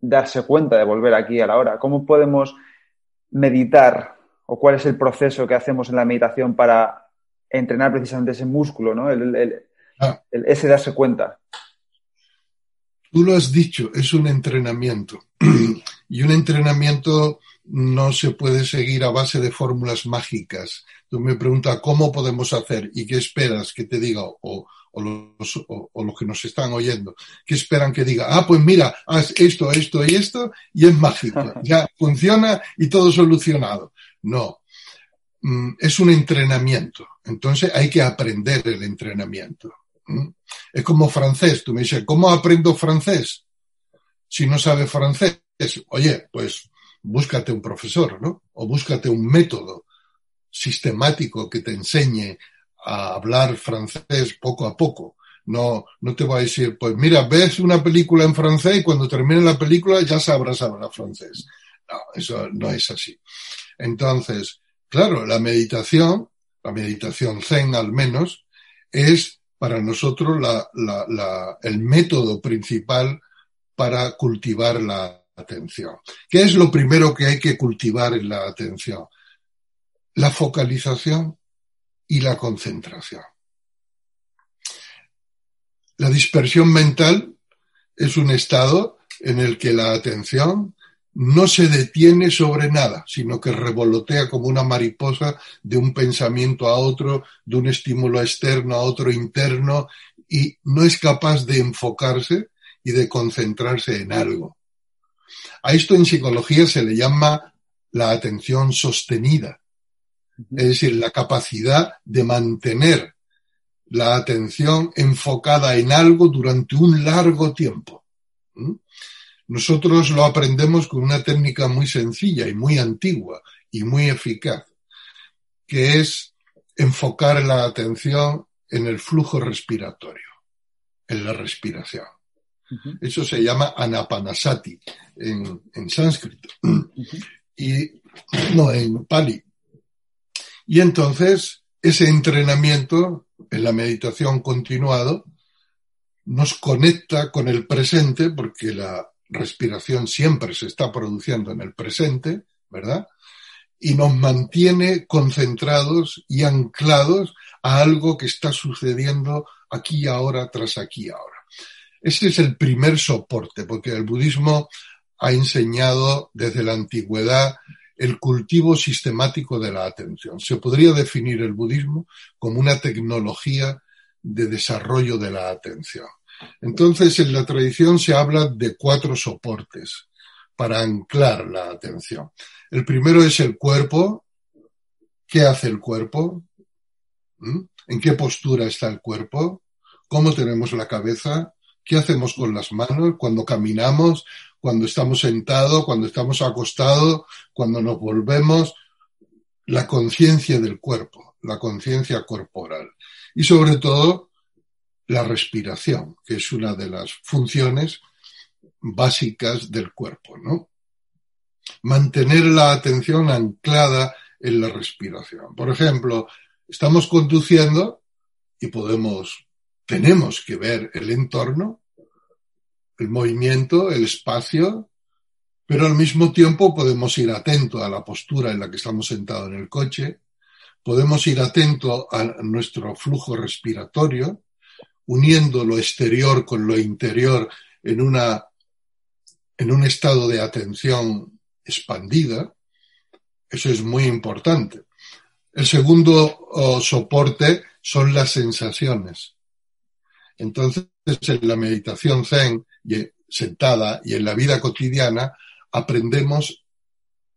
darse cuenta de volver aquí a la hora? ¿Cómo podemos meditar o cuál es el proceso que hacemos en la meditación para entrenar precisamente ese músculo, ¿no? el, ah. ese darse cuenta?
Tú lo has dicho, es un entrenamiento. <clears throat> y un entrenamiento no se puede seguir a base de fórmulas mágicas. Tú me preguntas cómo podemos hacer y qué esperas que te diga o, los, que nos están oyendo, qué esperan que diga, ah, pues mira, haz esto, esto y esto y es mágico, <laughs> ya funciona y todo solucionado. No, mm, es un entrenamiento. Entonces hay que aprender el entrenamiento. Es como francés. Tú me dices, ¿cómo aprendo francés? Si no sabes francés, oye, pues búscate un profesor, ¿no? O búscate un método sistemático que te enseñe a hablar francés poco a poco. No, no te voy a decir, pues mira, ves una película en francés y cuando termine la película ya sabrás hablar francés. No, eso no es así. Entonces, claro, la meditación, la meditación zen al menos, es para nosotros el método principal para cultivar la atención. ¿Qué es lo primero que hay que cultivar en la atención? La focalización y la concentración. La dispersión mental es un estado en el que la atención no se detiene sobre nada, sino que revolotea como una mariposa de un pensamiento a otro, de un estímulo externo a otro interno, y no es capaz de enfocarse y de concentrarse en algo. A esto en psicología se le llama la atención sostenida, es decir, la capacidad de mantener la atención enfocada en algo durante un largo tiempo. Nosotros lo aprendemos con una técnica muy sencilla y muy antigua y muy eficaz, que es enfocar la atención en el flujo respiratorio, en la respiración. Eso se llama anapanasati en, sánscrito y no en pali. Y entonces ese entrenamiento en la meditación continuado nos conecta con el presente porque la respiración siempre se está produciendo en el presente, ¿verdad? Y nos mantiene concentrados y anclados a algo que está sucediendo aquí ahora tras aquí ahora. Ese es el primer soporte, porque el budismo ha enseñado desde la antigüedad el cultivo sistemático de la atención. Se podría definir el budismo como una tecnología de desarrollo de la atención. Entonces, en la tradición se habla de cuatro soportes para anclar la atención. El primero es el cuerpo. ¿Qué hace el cuerpo? ¿Mm? ¿En qué postura está el cuerpo? ¿Cómo tenemos la cabeza? ¿Qué hacemos con las manos cuando caminamos, cuando estamos sentados, cuando estamos acostados, cuando nos volvemos? La conciencia del cuerpo, la conciencia corporal. Y sobre todo, la respiración, que es una de las funciones básicas del cuerpo, ¿no? Mantener la atención anclada en la respiración. Por ejemplo, estamos conduciendo y podemos, tenemos que ver el entorno, el movimiento, el espacio, pero al mismo tiempo podemos ir atento a la postura en la que estamos sentados en el coche, podemos ir atento a nuestro flujo respiratorio, uniendo lo exterior con lo interior en una en un estado de atención expandida, eso es muy importante. El segundo soporte son las sensaciones. Entonces, en la meditación zen, sentada y en la vida cotidiana, aprendemos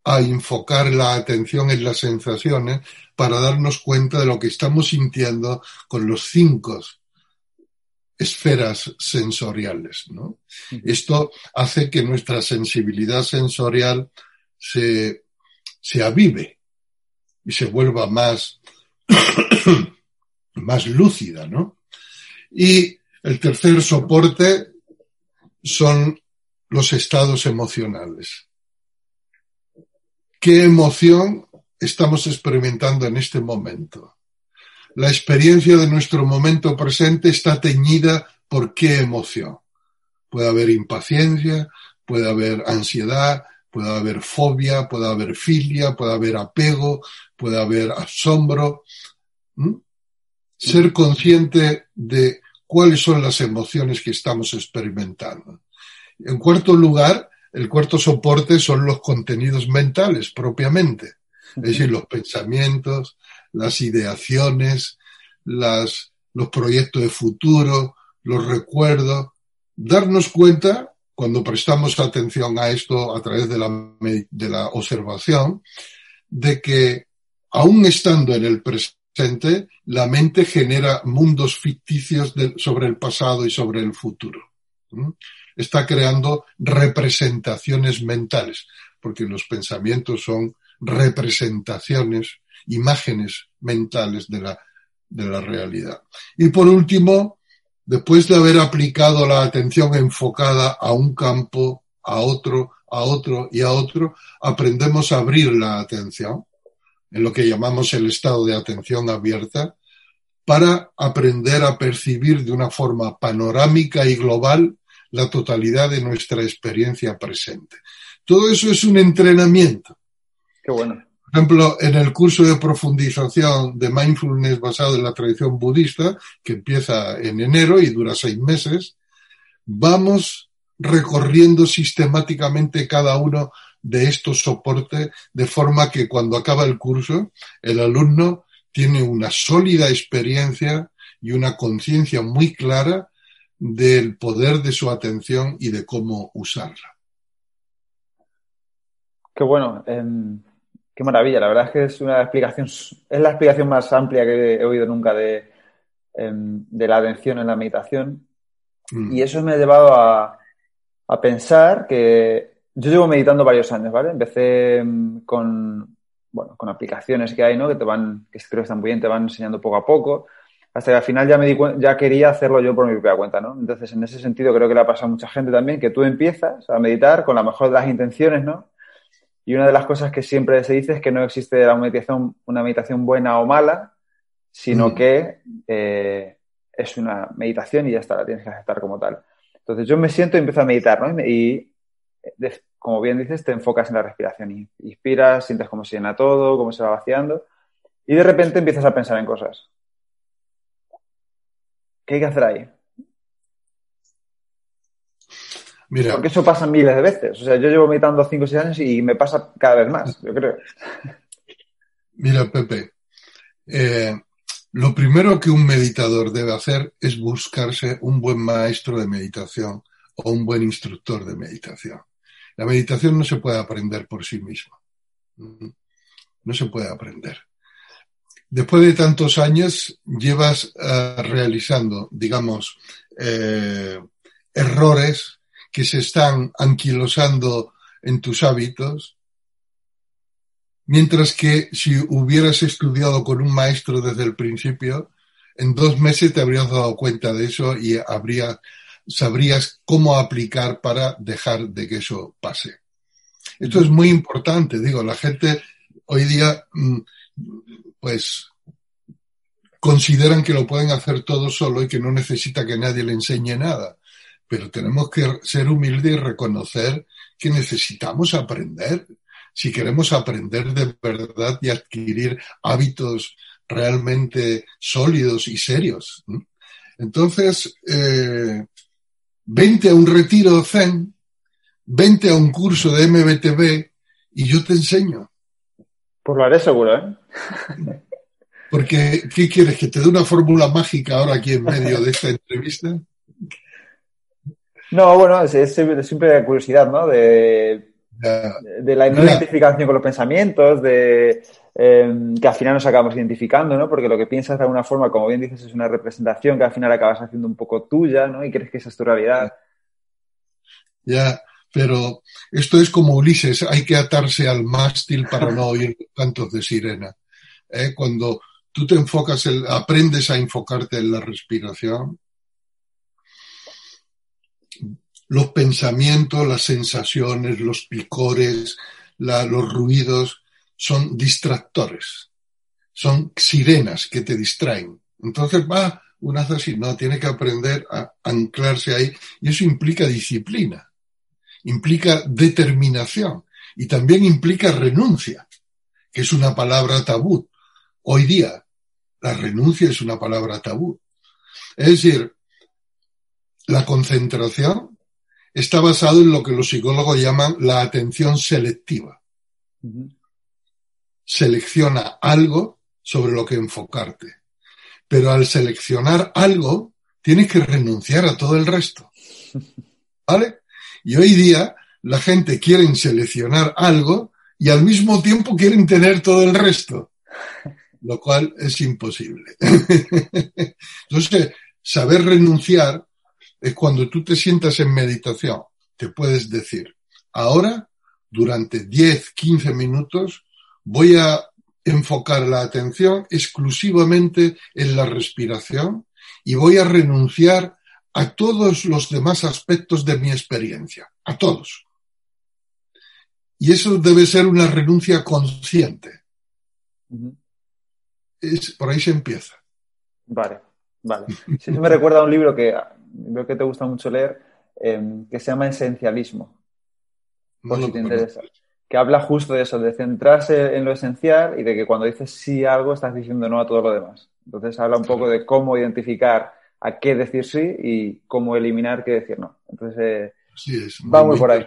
a enfocar la atención en las sensaciones para darnos cuenta de lo que estamos sintiendo con los cinco esferas sensoriales. ¿no? Esto hace que nuestra sensibilidad sensorial se, se avive y se vuelva más, <coughs> más lúcida. ¿no? Y el tercer soporte son los estados emocionales. ¿Qué emoción estamos experimentando en este momento? la experiencia de nuestro momento presente está teñida por qué emoción. Puede haber impaciencia, puede haber ansiedad, puede haber fobia, puede haber filia, puede haber apego, puede haber asombro. Ser consciente de cuáles son las emociones que estamos experimentando. En cuarto lugar, el cuarto soporte son los contenidos mentales propiamente, es decir, los pensamientos, las ideaciones, las, los proyectos de futuro, los recuerdos. Darnos cuenta, cuando prestamos atención a esto a través de la, de la observación, de que aún estando en el presente, la mente genera mundos ficticios sobre el pasado y sobre el futuro. Está creando representaciones mentales, porque los pensamientos son representaciones, imágenes mentales de la, de la realidad. Y por último, después de haber aplicado la atención enfocada a un campo, a otro, a otro y a otro, aprendemos a abrir la atención en lo que llamamos el estado de atención abierta, para aprender a percibir de una forma panorámica y global la totalidad de nuestra experiencia presente. Todo eso es un entrenamiento.
Qué bueno.
Por ejemplo, en el curso de profundización de mindfulness basado en la tradición budista, que empieza en enero y dura seis meses, vamos recorriendo sistemáticamente cada uno de estos soportes, de forma que cuando acaba el curso, el alumno tiene una sólida experiencia y una conciencia muy clara del poder de su atención y de cómo usarla.
Qué bueno, em, qué maravilla. La verdad es que es una explicación, es la explicación más amplia que he oído nunca de, em, de la atención en la meditación. Mm. Y eso me ha llevado a, a pensar que yo llevo meditando varios años, ¿vale? Empecé mm, con, bueno, con aplicaciones que hay, ¿no? Que te van, que creo que están muy bien, te van enseñando poco a poco, hasta que al final ya me di ya quería hacerlo yo por mi propia cuenta, ¿no? Entonces, en ese sentido, creo que le ha pasado a mucha gente también, que tú empiezas a meditar con la mejor de las intenciones, ¿no? Y una de las cosas que siempre se dice es que no existe la meditación, una meditación buena o mala, sino mm. que eh, es una meditación y ya está, la tienes que aceptar como tal. Entonces yo me siento y empiezo a meditar, ¿no? Y como bien dices, te enfocas en la respiración. Inspiras, sientes cómo se llena todo, cómo se va vaciando. Y de repente empiezas a pensar en cosas. ¿Qué hay que hacer ahí? Mira. Porque eso pasa miles de veces. O sea, yo llevo meditando 5 o 6 años y me pasa cada vez más, yo creo. <laughs>
Mira, Pepe, eh, lo primero que un meditador debe hacer es buscarse un buen maestro de meditación o un buen instructor de meditación. La meditación no se puede aprender por sí misma. No se puede aprender. Después de tantos años llevas eh, realizando, digamos, eh, errores que se están anquilosando en tus hábitos, mientras que si hubieras estudiado con un maestro desde el principio, en dos meses te habrías dado cuenta de eso y habría sabrías cómo aplicar para dejar de que eso pase. Esto es muy importante, digo, la gente hoy día, mm, pues, consideran que lo pueden hacer todo solo y que no necesita que nadie le enseñe nada. Pero tenemos que ser humildes y reconocer que necesitamos aprender. Si queremos aprender de verdad y adquirir hábitos realmente sólidos y serios. Entonces, eh, vente a un retiro Zen, vente a un curso de MBTV y yo te enseño.
Pues lo haré seguro, ¿eh?
Porque, ¿qué quieres? ¿Que te dé una fórmula mágica ahora aquí en medio de esta entrevista?
No, bueno, es, siempre curiosidad, ¿no? De, de la no identificación con los pensamientos, de Em, que al final nos acabamos identificando, ¿no? Porque lo que piensas de alguna forma, como bien dices, es una representación que al final acabas haciendo un poco tuya, ¿no? Y crees que esa es tu realidad.
Ya, pero esto es como Ulises, hay que atarse al mástil para no <laughs> oír cantos de sirena. ¿eh? Cuando tú te enfocas, aprendes a enfocarte en la respiración, los pensamientos, las sensaciones, los picores, los ruidos, son distractores, son sirenas que te distraen. Entonces va, hace así, no, tiene que aprender a anclarse ahí y eso implica disciplina. implica determinación y también implica renuncia, que es una palabra tabú. Hoy día, la renuncia es una palabra tabú. Es decir, la concentración está basada en lo que los psicólogos llaman la atención selectiva. Selecciona algo sobre lo que enfocarte. Pero al seleccionar algo, tienes que renunciar a todo el resto. <laughs> ¿Vale? Y hoy día la gente quiere seleccionar algo y al mismo tiempo quieren tener todo el resto, <laughs> lo cual es imposible. <laughs> Entonces, saber renunciar es cuando tú te sientas en meditación, te puedes decir, ahora, durante 10, 15 minutos, voy a enfocar la atención exclusivamente en la respiración y voy a renunciar a todos los demás aspectos de mi experiencia, a todos. Y eso debe ser una renuncia consciente. es, por ahí se empieza.
Vale, vale. eso me recuerda a un libro que veo que te gusta mucho leer, em, que se llama Esencialismo. Por si te interesa. Que habla justo de eso, de centrarse en lo esencial y de que cuando dices sí a algo estás diciendo no a todo lo demás. Entonces habla un poco de cómo identificar a qué decir sí y cómo eliminar qué decir no. Entonces, eh, va muy, por ahí.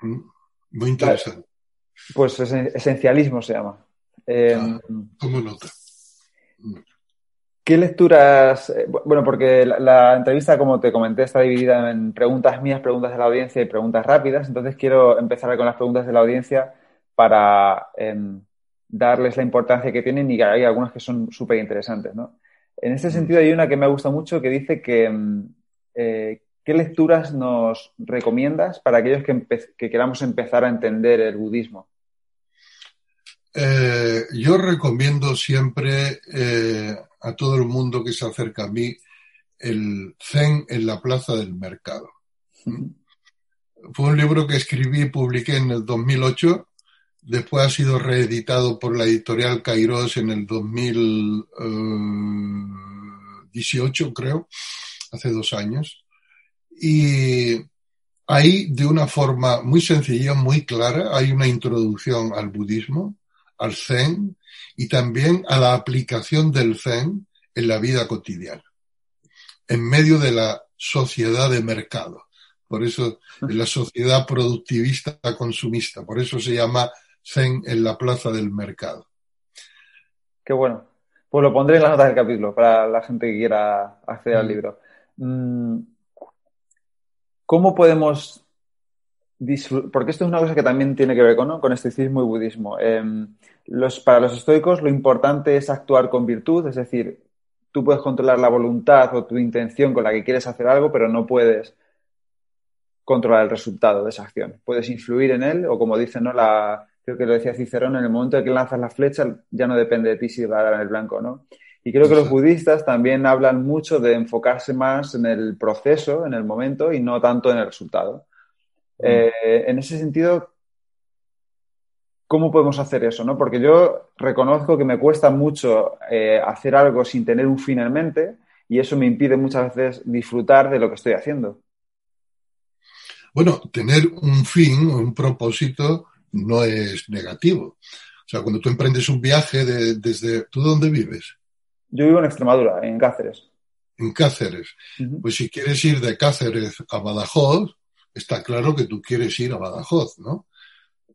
Mm, muy interesante.
Pues esencialismo se llama. Eh,
nota.
¿Qué lecturas? Eh, bueno, porque la, entrevista, como te comenté, está dividida en preguntas mías, preguntas de la audiencia y preguntas rápidas. Entonces quiero empezar con las preguntas de la audiencia para em, darles la importancia que tienen y hay algunas que son súper interesantes, ¿no? En este sentido hay una que me gusta mucho que dice que em, eh, ¿qué lecturas nos recomiendas para aquellos que, queramos empezar a entender el budismo?
Eh, yo recomiendo siempre a todo el mundo que se acerca a mí el Zen en la Plaza del Mercado. Fue un libro que escribí y publiqué en el 2008. Después ha sido reeditado por la editorial Kairos en el 2018, creo, hace dos años. Y ahí, de una forma muy sencilla, muy clara, hay una introducción al budismo, al zen, y también a la aplicación del Zen en la vida cotidiana, en medio de la sociedad de mercado. Por eso, en la sociedad productivista consumista. Por eso se llama Zen en la plaza del mercado.
Qué bueno. Pues lo pondré en las notas del capítulo para la gente que quiera acceder al mm. libro. Mm, ¿Cómo podemos porque esto es una cosa que también tiene que ver con, ¿no? con estoicismo y budismo. Em, los, para los estoicos lo importante es actuar con virtud, es decir, tú puedes controlar la voluntad o tu intención con la que quieres hacer algo, pero no puedes controlar el resultado de esa acción. Puedes influir en él o como dicen, ¿no? La, creo que lo decía Cicerón, en el momento en que lanzas la flecha ya no depende de ti si va a dar en el blanco no. Y creo que los budistas también hablan mucho de enfocarse más en el proceso, en el momento y no tanto en el resultado. Eh, en ese sentido, ¿cómo podemos hacer eso? ¿no? Porque yo reconozco que me cuesta mucho eh, hacer algo sin tener un fin en mente y eso me impide muchas veces disfrutar de lo que estoy haciendo.
Bueno, tener un fin o un propósito no es negativo. O sea, cuando tú emprendes un viaje desde... ¿Tú dónde vives?
Yo vivo en Extremadura, en Cáceres.
En Cáceres. Pues si quieres ir de Cáceres a Badajoz, está claro que tú quieres ir a Badajoz, ¿no?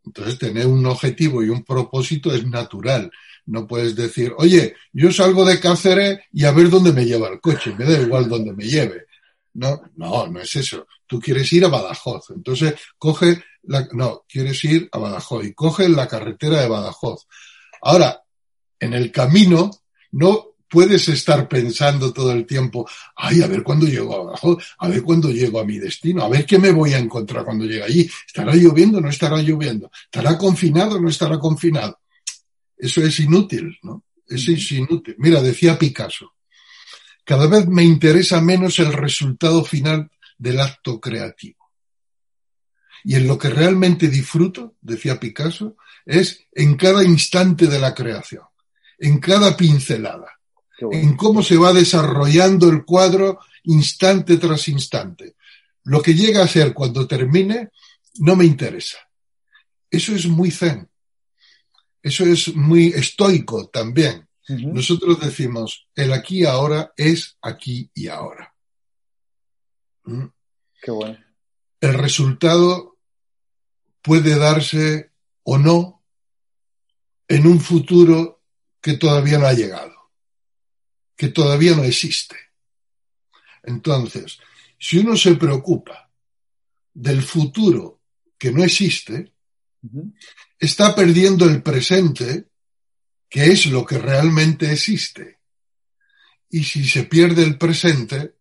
Entonces, tener un objetivo y un propósito es natural. No puedes decir, oye, yo salgo de Cáceres y a ver dónde me lleva el coche, me da igual dónde me lleve. No, no, no es eso. Tú quieres ir a Badajoz. Entonces, coge la, no, quieres ir a Badajoz y coge la carretera de Badajoz. Ahora, en el camino, no puedes estar pensando todo el tiempo, ay, a ver cuándo llego abajo, a ver cuándo llego a mi destino, a ver qué me voy a encontrar cuando llegue allí. ¿Estará lloviendo o no estará lloviendo? ¿Estará confinado o no estará confinado? Eso es inútil, ¿no? Eso es inútil. Mira, decía Picasso, cada vez me interesa menos el resultado final del acto creativo. Y en lo que realmente disfruto, decía Picasso, es en cada instante de la creación, en cada pincelada en cómo se va desarrollando el cuadro instante tras instante. Lo que llega a ser cuando termine no me interesa. Eso es muy zen. Eso es muy estoico también. Nosotros decimos, el aquí y ahora es aquí y ahora.
¿Mm? Qué bueno.
El resultado puede darse o no en un futuro que todavía no ha llegado, que todavía no existe. Entonces, si uno se preocupa del futuro que no existe, está perdiendo el presente, que es lo que realmente existe. Y si se pierde el presente,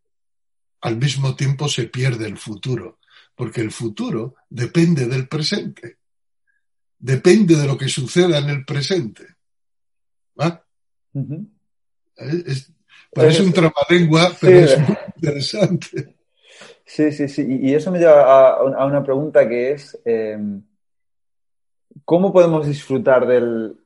al mismo tiempo se pierde el futuro, porque el futuro depende del presente. Depende de lo que suceda en el presente. ¿Va? Parece un trabalengua, pero es muy interesante.
Sí, sí, sí. Y eso me lleva a, una pregunta que es, em, ¿cómo podemos disfrutar del,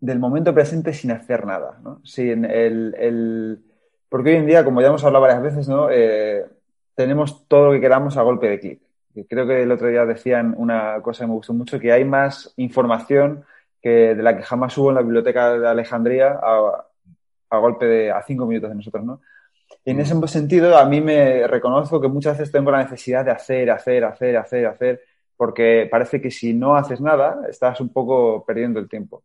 momento presente sin hacer nada? Sin el, Porque hoy en día, como ya hemos hablado varias veces, ¿no? Eh, tenemos todo lo que queramos a golpe de clic. Creo que el otro día decían una cosa que me gustó mucho, que hay más información que de la que jamás hubo en la biblioteca de Alejandría a, a golpe de a cinco minutos de nosotros, ¿no? Y en ese sentido, a mí me reconozco que muchas veces tengo la necesidad de hacer, hacer, hacer, hacer, hacer, porque parece que si no haces nada, estás un poco perdiendo el tiempo.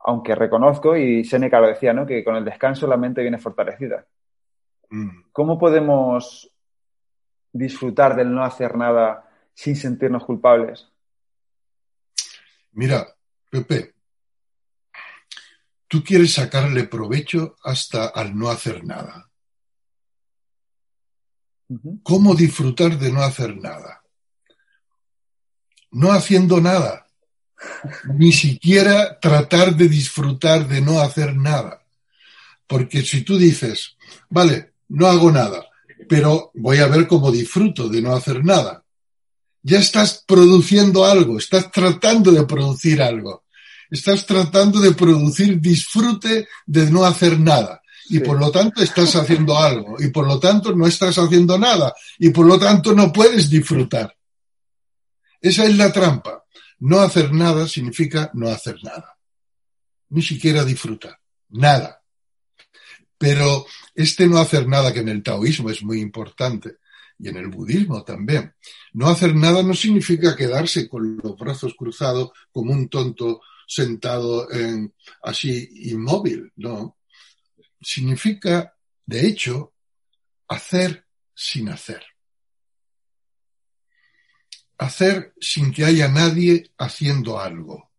Aunque reconozco, y Seneca lo decía, ¿no? que con el descanso la mente viene fortalecida. Mm. ¿Cómo podemos disfrutar del no hacer nada sin sentirnos culpables?
Mira, Pepe, tú quieres sacarle provecho hasta al no hacer nada. ¿Cómo disfrutar de no hacer nada? No haciendo nada. <laughs> Ni siquiera tratar de disfrutar de no hacer nada. Porque si tú dices, vale, no hago nada, pero voy a ver cómo disfruto de no hacer nada. Ya estás produciendo algo, estás tratando de producir algo. Estás tratando de producir disfrute de no hacer nada y por lo tanto estás haciendo algo y por lo tanto no estás haciendo nada y por lo tanto no puedes disfrutar. Esa es la trampa. No hacer nada significa no hacer nada. Ni siquiera disfrutar. Nada. Pero este no hacer nada que en el taoísmo es muy importante y en el budismo también. No hacer nada no significa quedarse con los brazos cruzados como un tonto sentado en, así inmóvil, no significa, de hecho, hacer sin hacer. Hacer sin que haya nadie haciendo algo.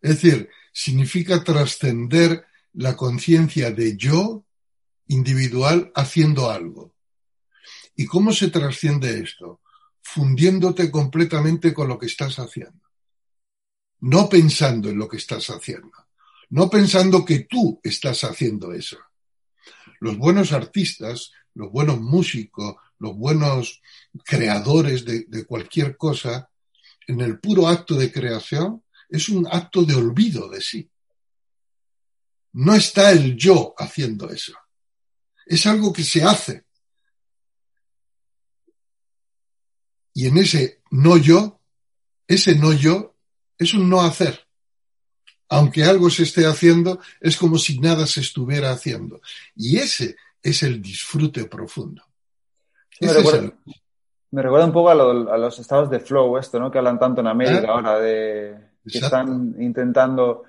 Es decir, significa trascender la conciencia de yo individual haciendo algo. ¿Y cómo se trasciende esto? Fundiéndote completamente con lo que estás haciendo. No pensando en lo que estás haciendo no pensando que tú estás haciendo eso. Los buenos artistas, los buenos músicos, los buenos creadores de, cualquier cosa, en el puro acto de creación, es un acto de olvido de sí. No está el yo haciendo eso. Es algo que se hace. Y en ese no yo, ese no yo es un no hacer aunque algo se esté haciendo, es como si nada se estuviera haciendo. Y ese es el disfrute profundo.
Me recuerda, un poco a, los estados de flow, esto, ¿no? Que hablan tanto en América ah. ahora, de que están intentando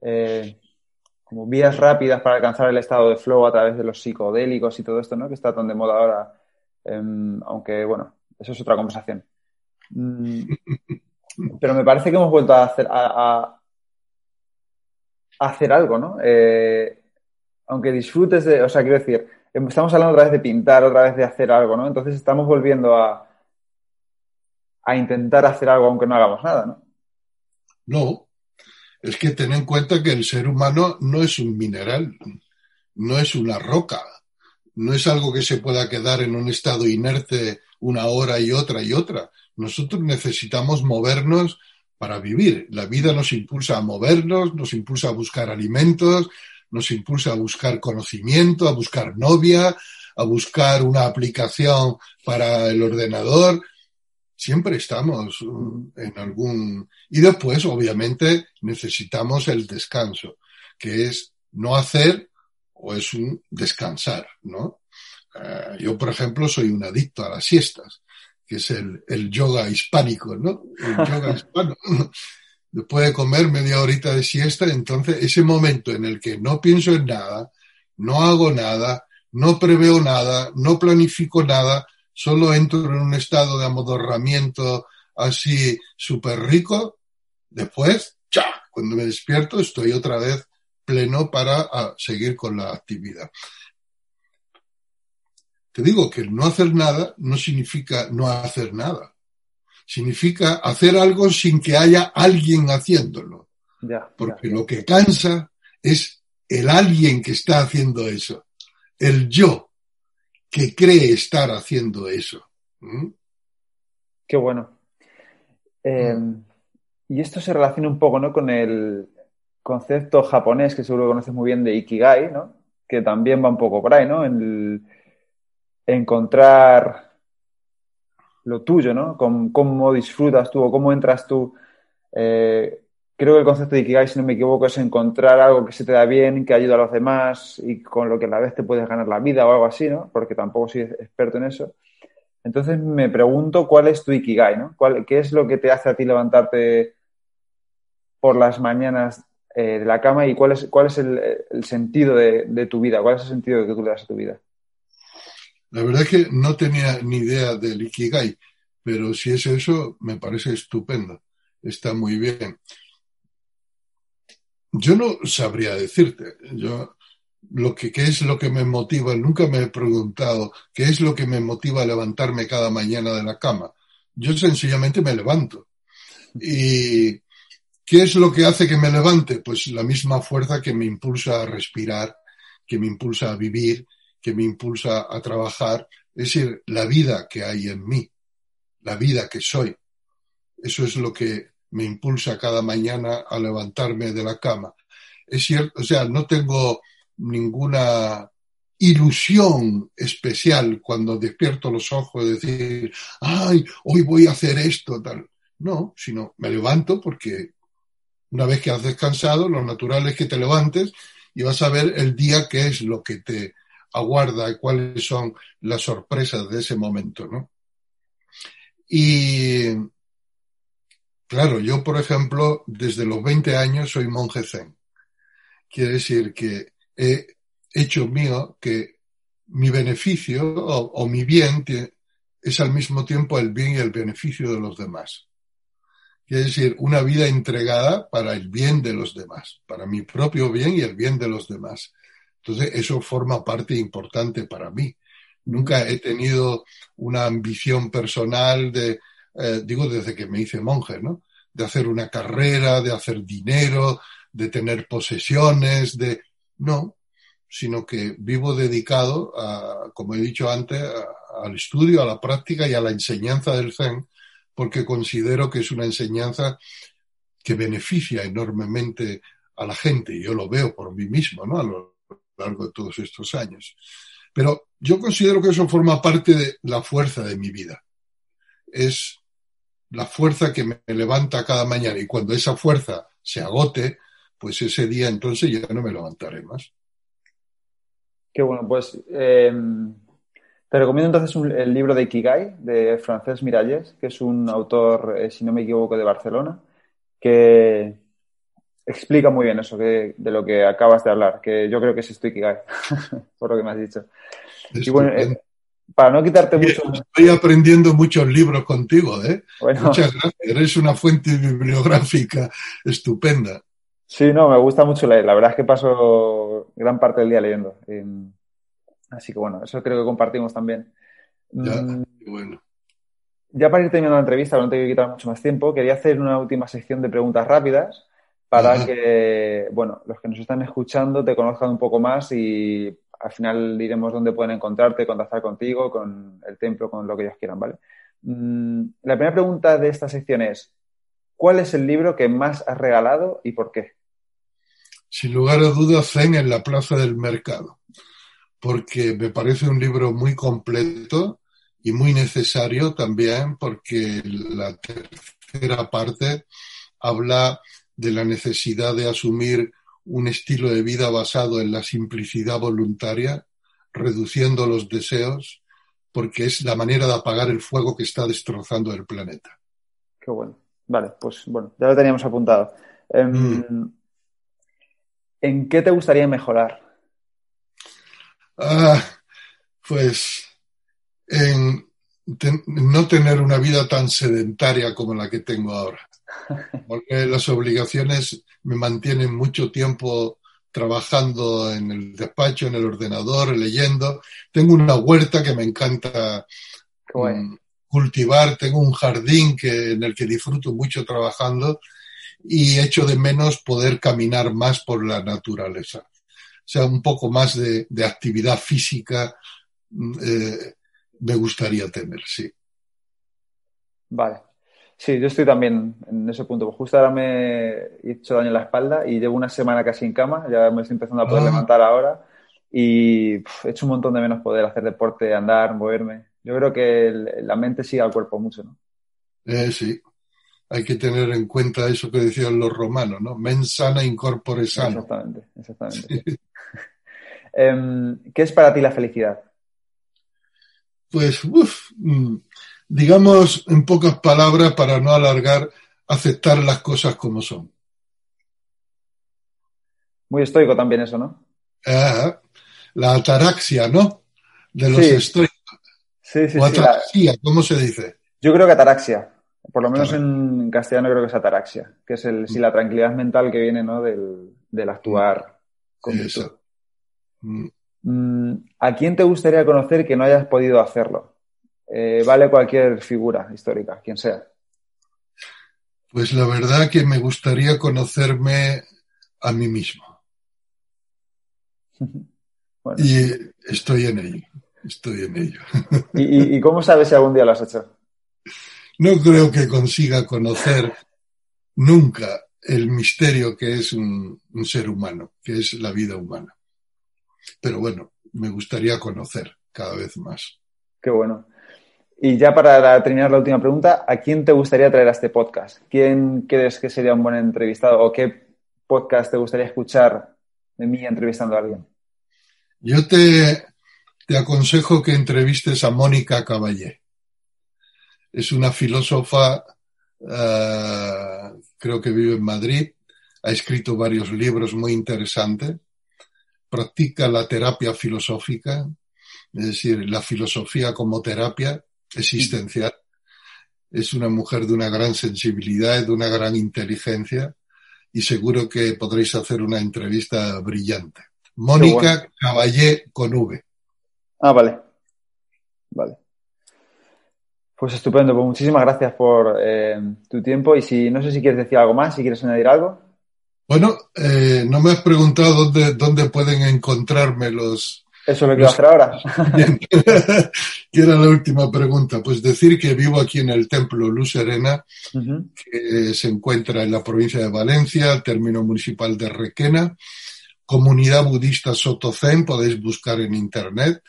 eh, como vías rápidas para alcanzar el estado de flow a través de los psicodélicos y todo esto, ¿no? Que está tan de moda ahora. Em, aunque, bueno, eso es otra conversación. Mm, <laughs> pero me parece que hemos vuelto a hacer, a, hacer algo, ¿no? Eh, aunque disfrutes de, o sea, quiero decir, estamos hablando otra vez de pintar, otra vez de hacer algo, ¿no? Entonces estamos volviendo a, a intentar hacer algo aunque no hagamos nada, ¿no?
No, es que ten en cuenta que el ser humano no es un mineral, no es una roca, no es algo que se pueda quedar en un estado inerte una hora y otra y otra. Nosotros necesitamos movernos para vivir. La vida nos impulsa a movernos, nos impulsa a buscar alimentos, nos impulsa a buscar conocimiento, a buscar novia, a buscar una aplicación para el ordenador. Siempre estamos en algún... Y después, obviamente, necesitamos el descanso, que es no hacer o es un descansar, ¿no? Eh, yo, por ejemplo, soy un adicto a las siestas, que es el, el yoga hispánico, ¿no? El yoga <laughs> hispano. <laughs> Después de comer media horita de siesta, entonces ese momento en el que no pienso en nada, no hago nada, no preveo nada, no planifico nada, solo entro en un estado de amodorramiento así súper rico, después, ¡cha! Cuando me despierto estoy otra vez pleno para ah, seguir con la actividad. Te digo que no hacer nada no significa no hacer nada. Significa hacer algo sin que haya alguien haciéndolo. Porque lo que cansa es el alguien que está haciendo eso. El yo que cree estar haciendo eso. ¿Mm?
Qué bueno. Eh, y esto se relaciona un poco ¿no? con el concepto japonés que seguro conoces muy bien de Ikigai, ¿no? que también va un poco por ahí, ¿no? En el, encontrar lo tuyo, ¿no? cómo disfrutas tú o cómo entras tú. Eh, creo que el concepto de Ikigai, si no me equivoco, es encontrar algo que se te da bien, que ayuda a los demás y con lo que a la vez te puedes ganar la vida o algo así, ¿no? Porque tampoco soy experto en eso. Entonces me pregunto cuál es tu Ikigai, ¿no? ¿Qué es lo que te hace a ti levantarte por las mañanas eh, de la cama y cuál es, cuál es el, sentido de, de, tu vida? ¿Cuál es el sentido que tú le das a tu vida?
La verdad es que no tenía ni idea del Ikigai, pero si es eso, me parece estupendo. Está muy bien. Yo no sabría decirte. Yo, lo que, qué es lo que me motiva, nunca me he preguntado qué es lo que me motiva a levantarme cada mañana de la cama. Yo sencillamente me levanto. ¿Y qué es lo que hace que me levante? Pues la misma fuerza que me impulsa a respirar, que me impulsa a vivir, que me impulsa a trabajar, es decir, la vida que hay en mí, la vida que soy. Eso es lo que me impulsa cada mañana a levantarme de la cama. Es cierto, o sea, no tengo ninguna ilusión especial cuando despierto los ojos de decir, ay, hoy voy a hacer esto, tal. No, sino me levanto porque una vez que has descansado, lo natural es que te levantes y vas a ver el día qué es lo que te aguarda y cuáles son las sorpresas de ese momento, ¿no? Y claro, yo, por ejemplo, desde los 20 años soy monje zen. Quiere decir que he hecho mío que mi beneficio o, o mi bien es al mismo tiempo el bien y el beneficio de los demás. Quiere decir, una vida entregada para el bien de los demás, para mi propio bien y el bien de los demás. Entonces, eso forma parte importante para mí. Nunca he tenido una ambición personal de, eh, digo, desde que me hice monje, ¿no? De hacer una carrera, de hacer dinero, de tener posesiones, de... No, sino que vivo dedicado a, como he dicho antes, al estudio, a la práctica y a la enseñanza del Zen, porque considero que es una enseñanza que beneficia enormemente a la gente. Yo lo veo por mí mismo, ¿no? A largo de todos estos años. Pero yo considero que eso forma parte de la fuerza de mi vida. Es la fuerza que me levanta cada mañana y cuando esa fuerza se agote, pues ese día entonces ya no me levantaré más.
Qué bueno, pues eh, te recomiendo entonces el libro de Ikigai de Francés Miralles, que es un autor, eh, si no me equivoco, de Barcelona, que, explica muy bien eso que, de lo que acabas de hablar, que yo creo que es esto Ikigai, <laughs> por lo que me has dicho. Y bueno, eh, para no quitarte mucho...
Estoy aprendiendo muchos libros contigo, ¿eh? Muchas gracias, eres una fuente bibliográfica estupenda.
Sí, no, me gusta mucho leer, la verdad es que paso gran parte del día leyendo. Así que bueno, eso creo que compartimos también.
Ya, mm, bueno.
Ya para ir terminando la entrevista, no te quiero quitar mucho más tiempo, quería hacer una última sección de preguntas rápidas para que, bueno, los que nos están escuchando te conozcan un poco más y al final diremos dónde pueden encontrarte, contactar contigo, con el templo, con lo que ellos quieran, ¿vale? Mm, la primera pregunta de esta sección es, ¿cuál es el libro que más has regalado y por qué?
Sin lugar a dudas, Zen en la Plaza del Mercado, porque me parece un libro muy completo y muy necesario también porque la tercera parte habla de la necesidad de asumir un estilo de vida basado en la simplicidad voluntaria, reduciendo los deseos, porque es la manera de apagar el fuego que está destrozando el planeta.
Qué bueno. Vale, pues bueno, ya lo teníamos apuntado. Em, mm. ¿En qué te gustaría mejorar?
Ah, pues en no tener una vida tan sedentaria como la que tengo ahora. Porque las obligaciones me mantienen mucho tiempo trabajando en el despacho, en el ordenador, leyendo. Tengo una huerta que me encanta mm, cultivar, tengo un jardín que, en el que disfruto mucho trabajando y echo de menos poder caminar más por la naturaleza. O sea, un poco más de, actividad física mm, eh, me gustaría tener, sí.
Vale. Sí, yo estoy también en ese punto. Justo ahora me he hecho daño en la espalda y llevo una semana casi en cama, ya me estoy empezando a poder ah. levantar ahora y he hecho un montón de menos poder hacer deporte, andar, moverme. Yo creo que la mente sigue al cuerpo mucho, ¿no?
Eh, sí, hay que tener en cuenta eso que decían los romanos, ¿no? Mens sana incorpore sano.
Exactamente, exactamente. <laughs> Em, ¿Qué es para ti la felicidad?
Pues, uff, mm, digamos en pocas palabras, para no alargar, aceptar las cosas como son.
Muy estoico también eso, ¿no?
Ah, la ataraxia, ¿no? De los estoicos.
Sí, sí,
o ataraxia, ¿cómo se dice?
Yo creo que ataraxia. Por lo menos en castellano creo que es ataraxia, que es el, la tranquilidad mental que viene ¿no? del, actuar con eso. Mm. Mm, ¿A quién te gustaría conocer que no hayas podido hacerlo? Eh, vale cualquier figura histórica, quien sea.
Pues la verdad que me gustaría conocerme a mí mismo. <laughs> Y estoy en ello, estoy en ello. <laughs>
¿Y, cómo sabes si algún día lo has hecho?
No creo que consiga conocer nunca el misterio que es un, ser humano, que es la vida humana. Pero bueno, me gustaría conocer cada vez más.
Qué bueno. Y ya para terminar la última pregunta, ¿a quién te gustaría traer a este podcast? ¿Quién crees que sería un buen entrevistado o qué podcast te gustaría escuchar de mí entrevistando a alguien?
Yo te, te aconsejo que entrevistes a Mónica Caballé. Es una filósofa, eh, creo que vive en Madrid, ha escrito varios libros muy interesantes, practica la terapia filosófica, es decir, la filosofía como terapia existencial. Es una mujer de una gran sensibilidad, de una gran inteligencia y seguro que podréis hacer una entrevista brillante. Mónica Caballé con V.
Ah, vale. Vale. Pues estupendo, pues muchísimas gracias por eh, tu tiempo y si no sé si quieres decir algo más, si quieres añadir algo.
Bueno, eh, no me has preguntado dónde, dónde pueden encontrarme los...
Eso es lo que a hacer ahora.
que <laughs> era la última pregunta. Pues decir que vivo aquí en el Templo Luz Serena, que se encuentra en la provincia de Valencia, término municipal de Requena, comunidad budista Sotozen, podéis buscar en internet.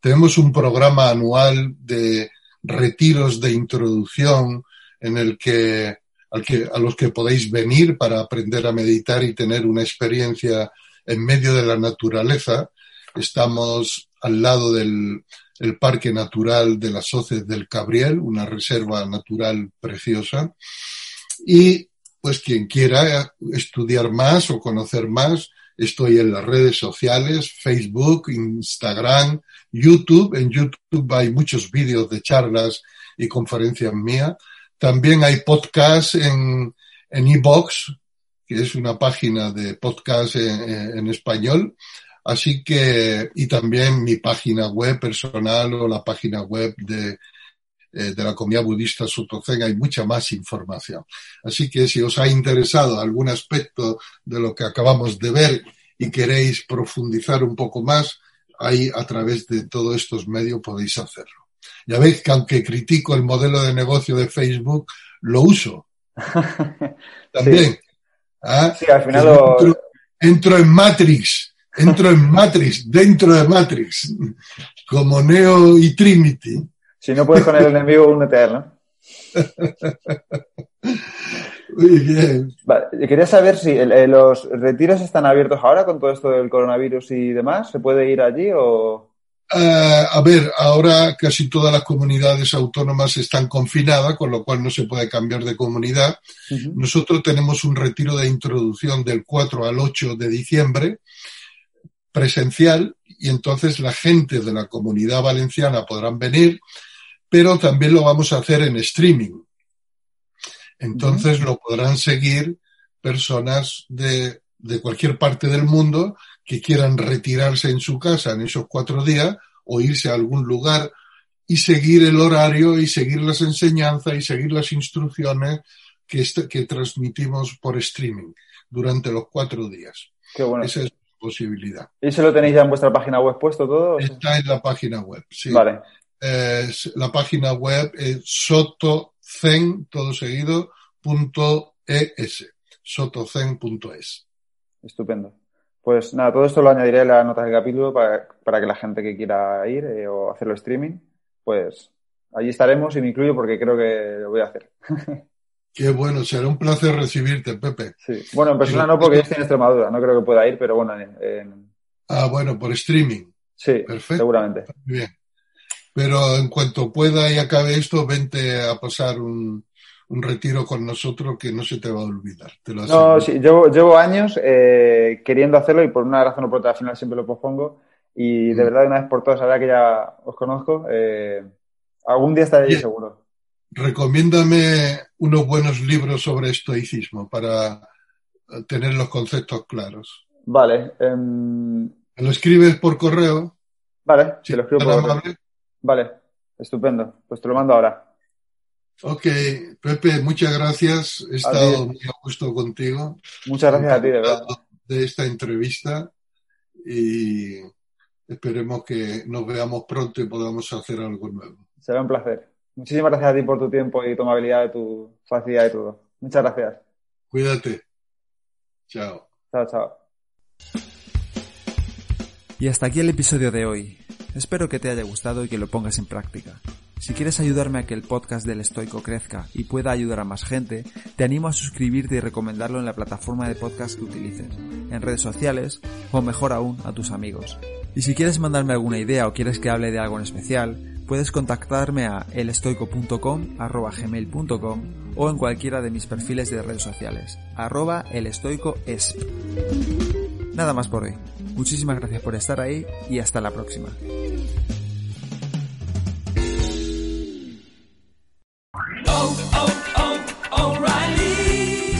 Tenemos un programa anual de retiros de introducción en el que, al que, a los que podéis venir para aprender a meditar y tener una experiencia en medio de la naturaleza. Estamos al lado del el Parque Natural de las Hoces del Cabriel, una reserva natural preciosa. Y pues quien quiera estudiar más o conocer más, estoy en las redes sociales, Facebook, Instagram, YouTube. En YouTube hay muchos vídeos de charlas y conferencias mías. También hay podcasts en, en iBox, que es una página de podcast en, español. Así que, y también mi página web personal o la página web de, eh, de la comunidad budista Sotozen hay mucha más información. Así que si os ha interesado algún aspecto de lo que acabamos de ver y queréis profundizar un poco más, ahí a través de todos estos medios podéis hacerlo. Ya veis que aunque critico el modelo de negocio de Facebook, lo uso. <laughs> También.
¿Ah? Sí, al final lo...
entro, en Matrix Entro en Matrix, dentro de Matrix, como Neo y Trinity.
Si no puedes con el enemigo, únete a él, ¿no? <laughs>
Muy bien.
Vale, quería saber si el- eh, los retiros están abiertos ahora con todo esto del coronavirus y demás. ¿Se puede ir allí o...?
Ah, a ver, ahora casi todas las comunidades autónomas están confinadas, con lo cual no se puede cambiar de comunidad. Nosotros tenemos un retiro de introducción del 4 al 8 de diciembre, presencial, y entonces la gente de la comunidad valenciana podrán venir, pero también lo vamos a hacer en streaming. Entonces lo podrán seguir personas de, de cualquier parte del mundo que quieran retirarse en su casa en esos cuatro días o irse a algún lugar y seguir el horario y seguir las enseñanzas y seguir las instrucciones que, est- que transmitimos por streaming durante los cuatro días.
Qué bueno.
Es posibilidad.
¿Y eso lo tenéis ya en vuestra página web puesto todo?
Está en la página web, sí.
Vale.
Eh, la página web es sotocen, todo seguido, punto es, sotocen.es.
Estupendo. Pues nada, todo esto lo añadiré en las notas del capítulo para, para que la gente que quiera ir eh, o hacerlo streaming, pues allí estaremos y me incluyo porque creo que lo voy a hacer. <laughs>
Qué bueno, será un placer recibirte, Pepe.
Sí. Bueno, en persona no porque yo estoy en Extremadura, no creo que pueda ir, pero bueno, en, en-
Ah, bueno, por streaming.
sí,
Perfecto.
seguramente.
Bien. Pero en cuanto pueda y acabe esto, vente a pasar un, un retiro con nosotros que no se te va a olvidar. Te lo aseguro.
No, sí, llevo, llevo años eh, queriendo hacerlo y por una razón o por otra al final siempre lo pospongo. Y de
Mm.
verdad, una vez por todas, ahora que ya os conozco, eh, algún día estaré
Bien.
seguro.
Recomiéndame unos buenos libros sobre estoicismo para eh, tener los conceptos claros.
Vale, em,
¿Me lo escribes por correo?
vale, te lo escribo por correo. Vale, estupendo. Pues te lo mando ahora.
Ok, Pepe, muchas gracias. He estado muy a gusto contigo.
Muchas gracias a ti, de verdad.
De esta entrevista y esperemos que nos veamos pronto y podamos hacer algo nuevo.
Será un placer. Muchísimas gracias a ti por tu tiempo y tu amabilidad, tu facilidad y todo. Muchas gracias.
Cuídate. Chao.
Chao, chao.
Y hasta aquí el episodio de hoy. Espero que te haya gustado y que lo pongas en práctica. Si quieres ayudarme a que el podcast del estoico crezca y pueda ayudar a más gente, te animo a suscribirte y recomendarlo en la plataforma de podcast que utilices, en redes sociales o mejor aún a tus amigos. Y si quieres mandarme alguna idea o quieres que hable de algo en especial, puedes contactarme a elestoico.com arroba gmail.com o en cualquiera de mis perfiles de redes sociales, arroba elestoicoesp. Nada más por hoy. Muchísimas gracias por estar ahí y hasta la próxima.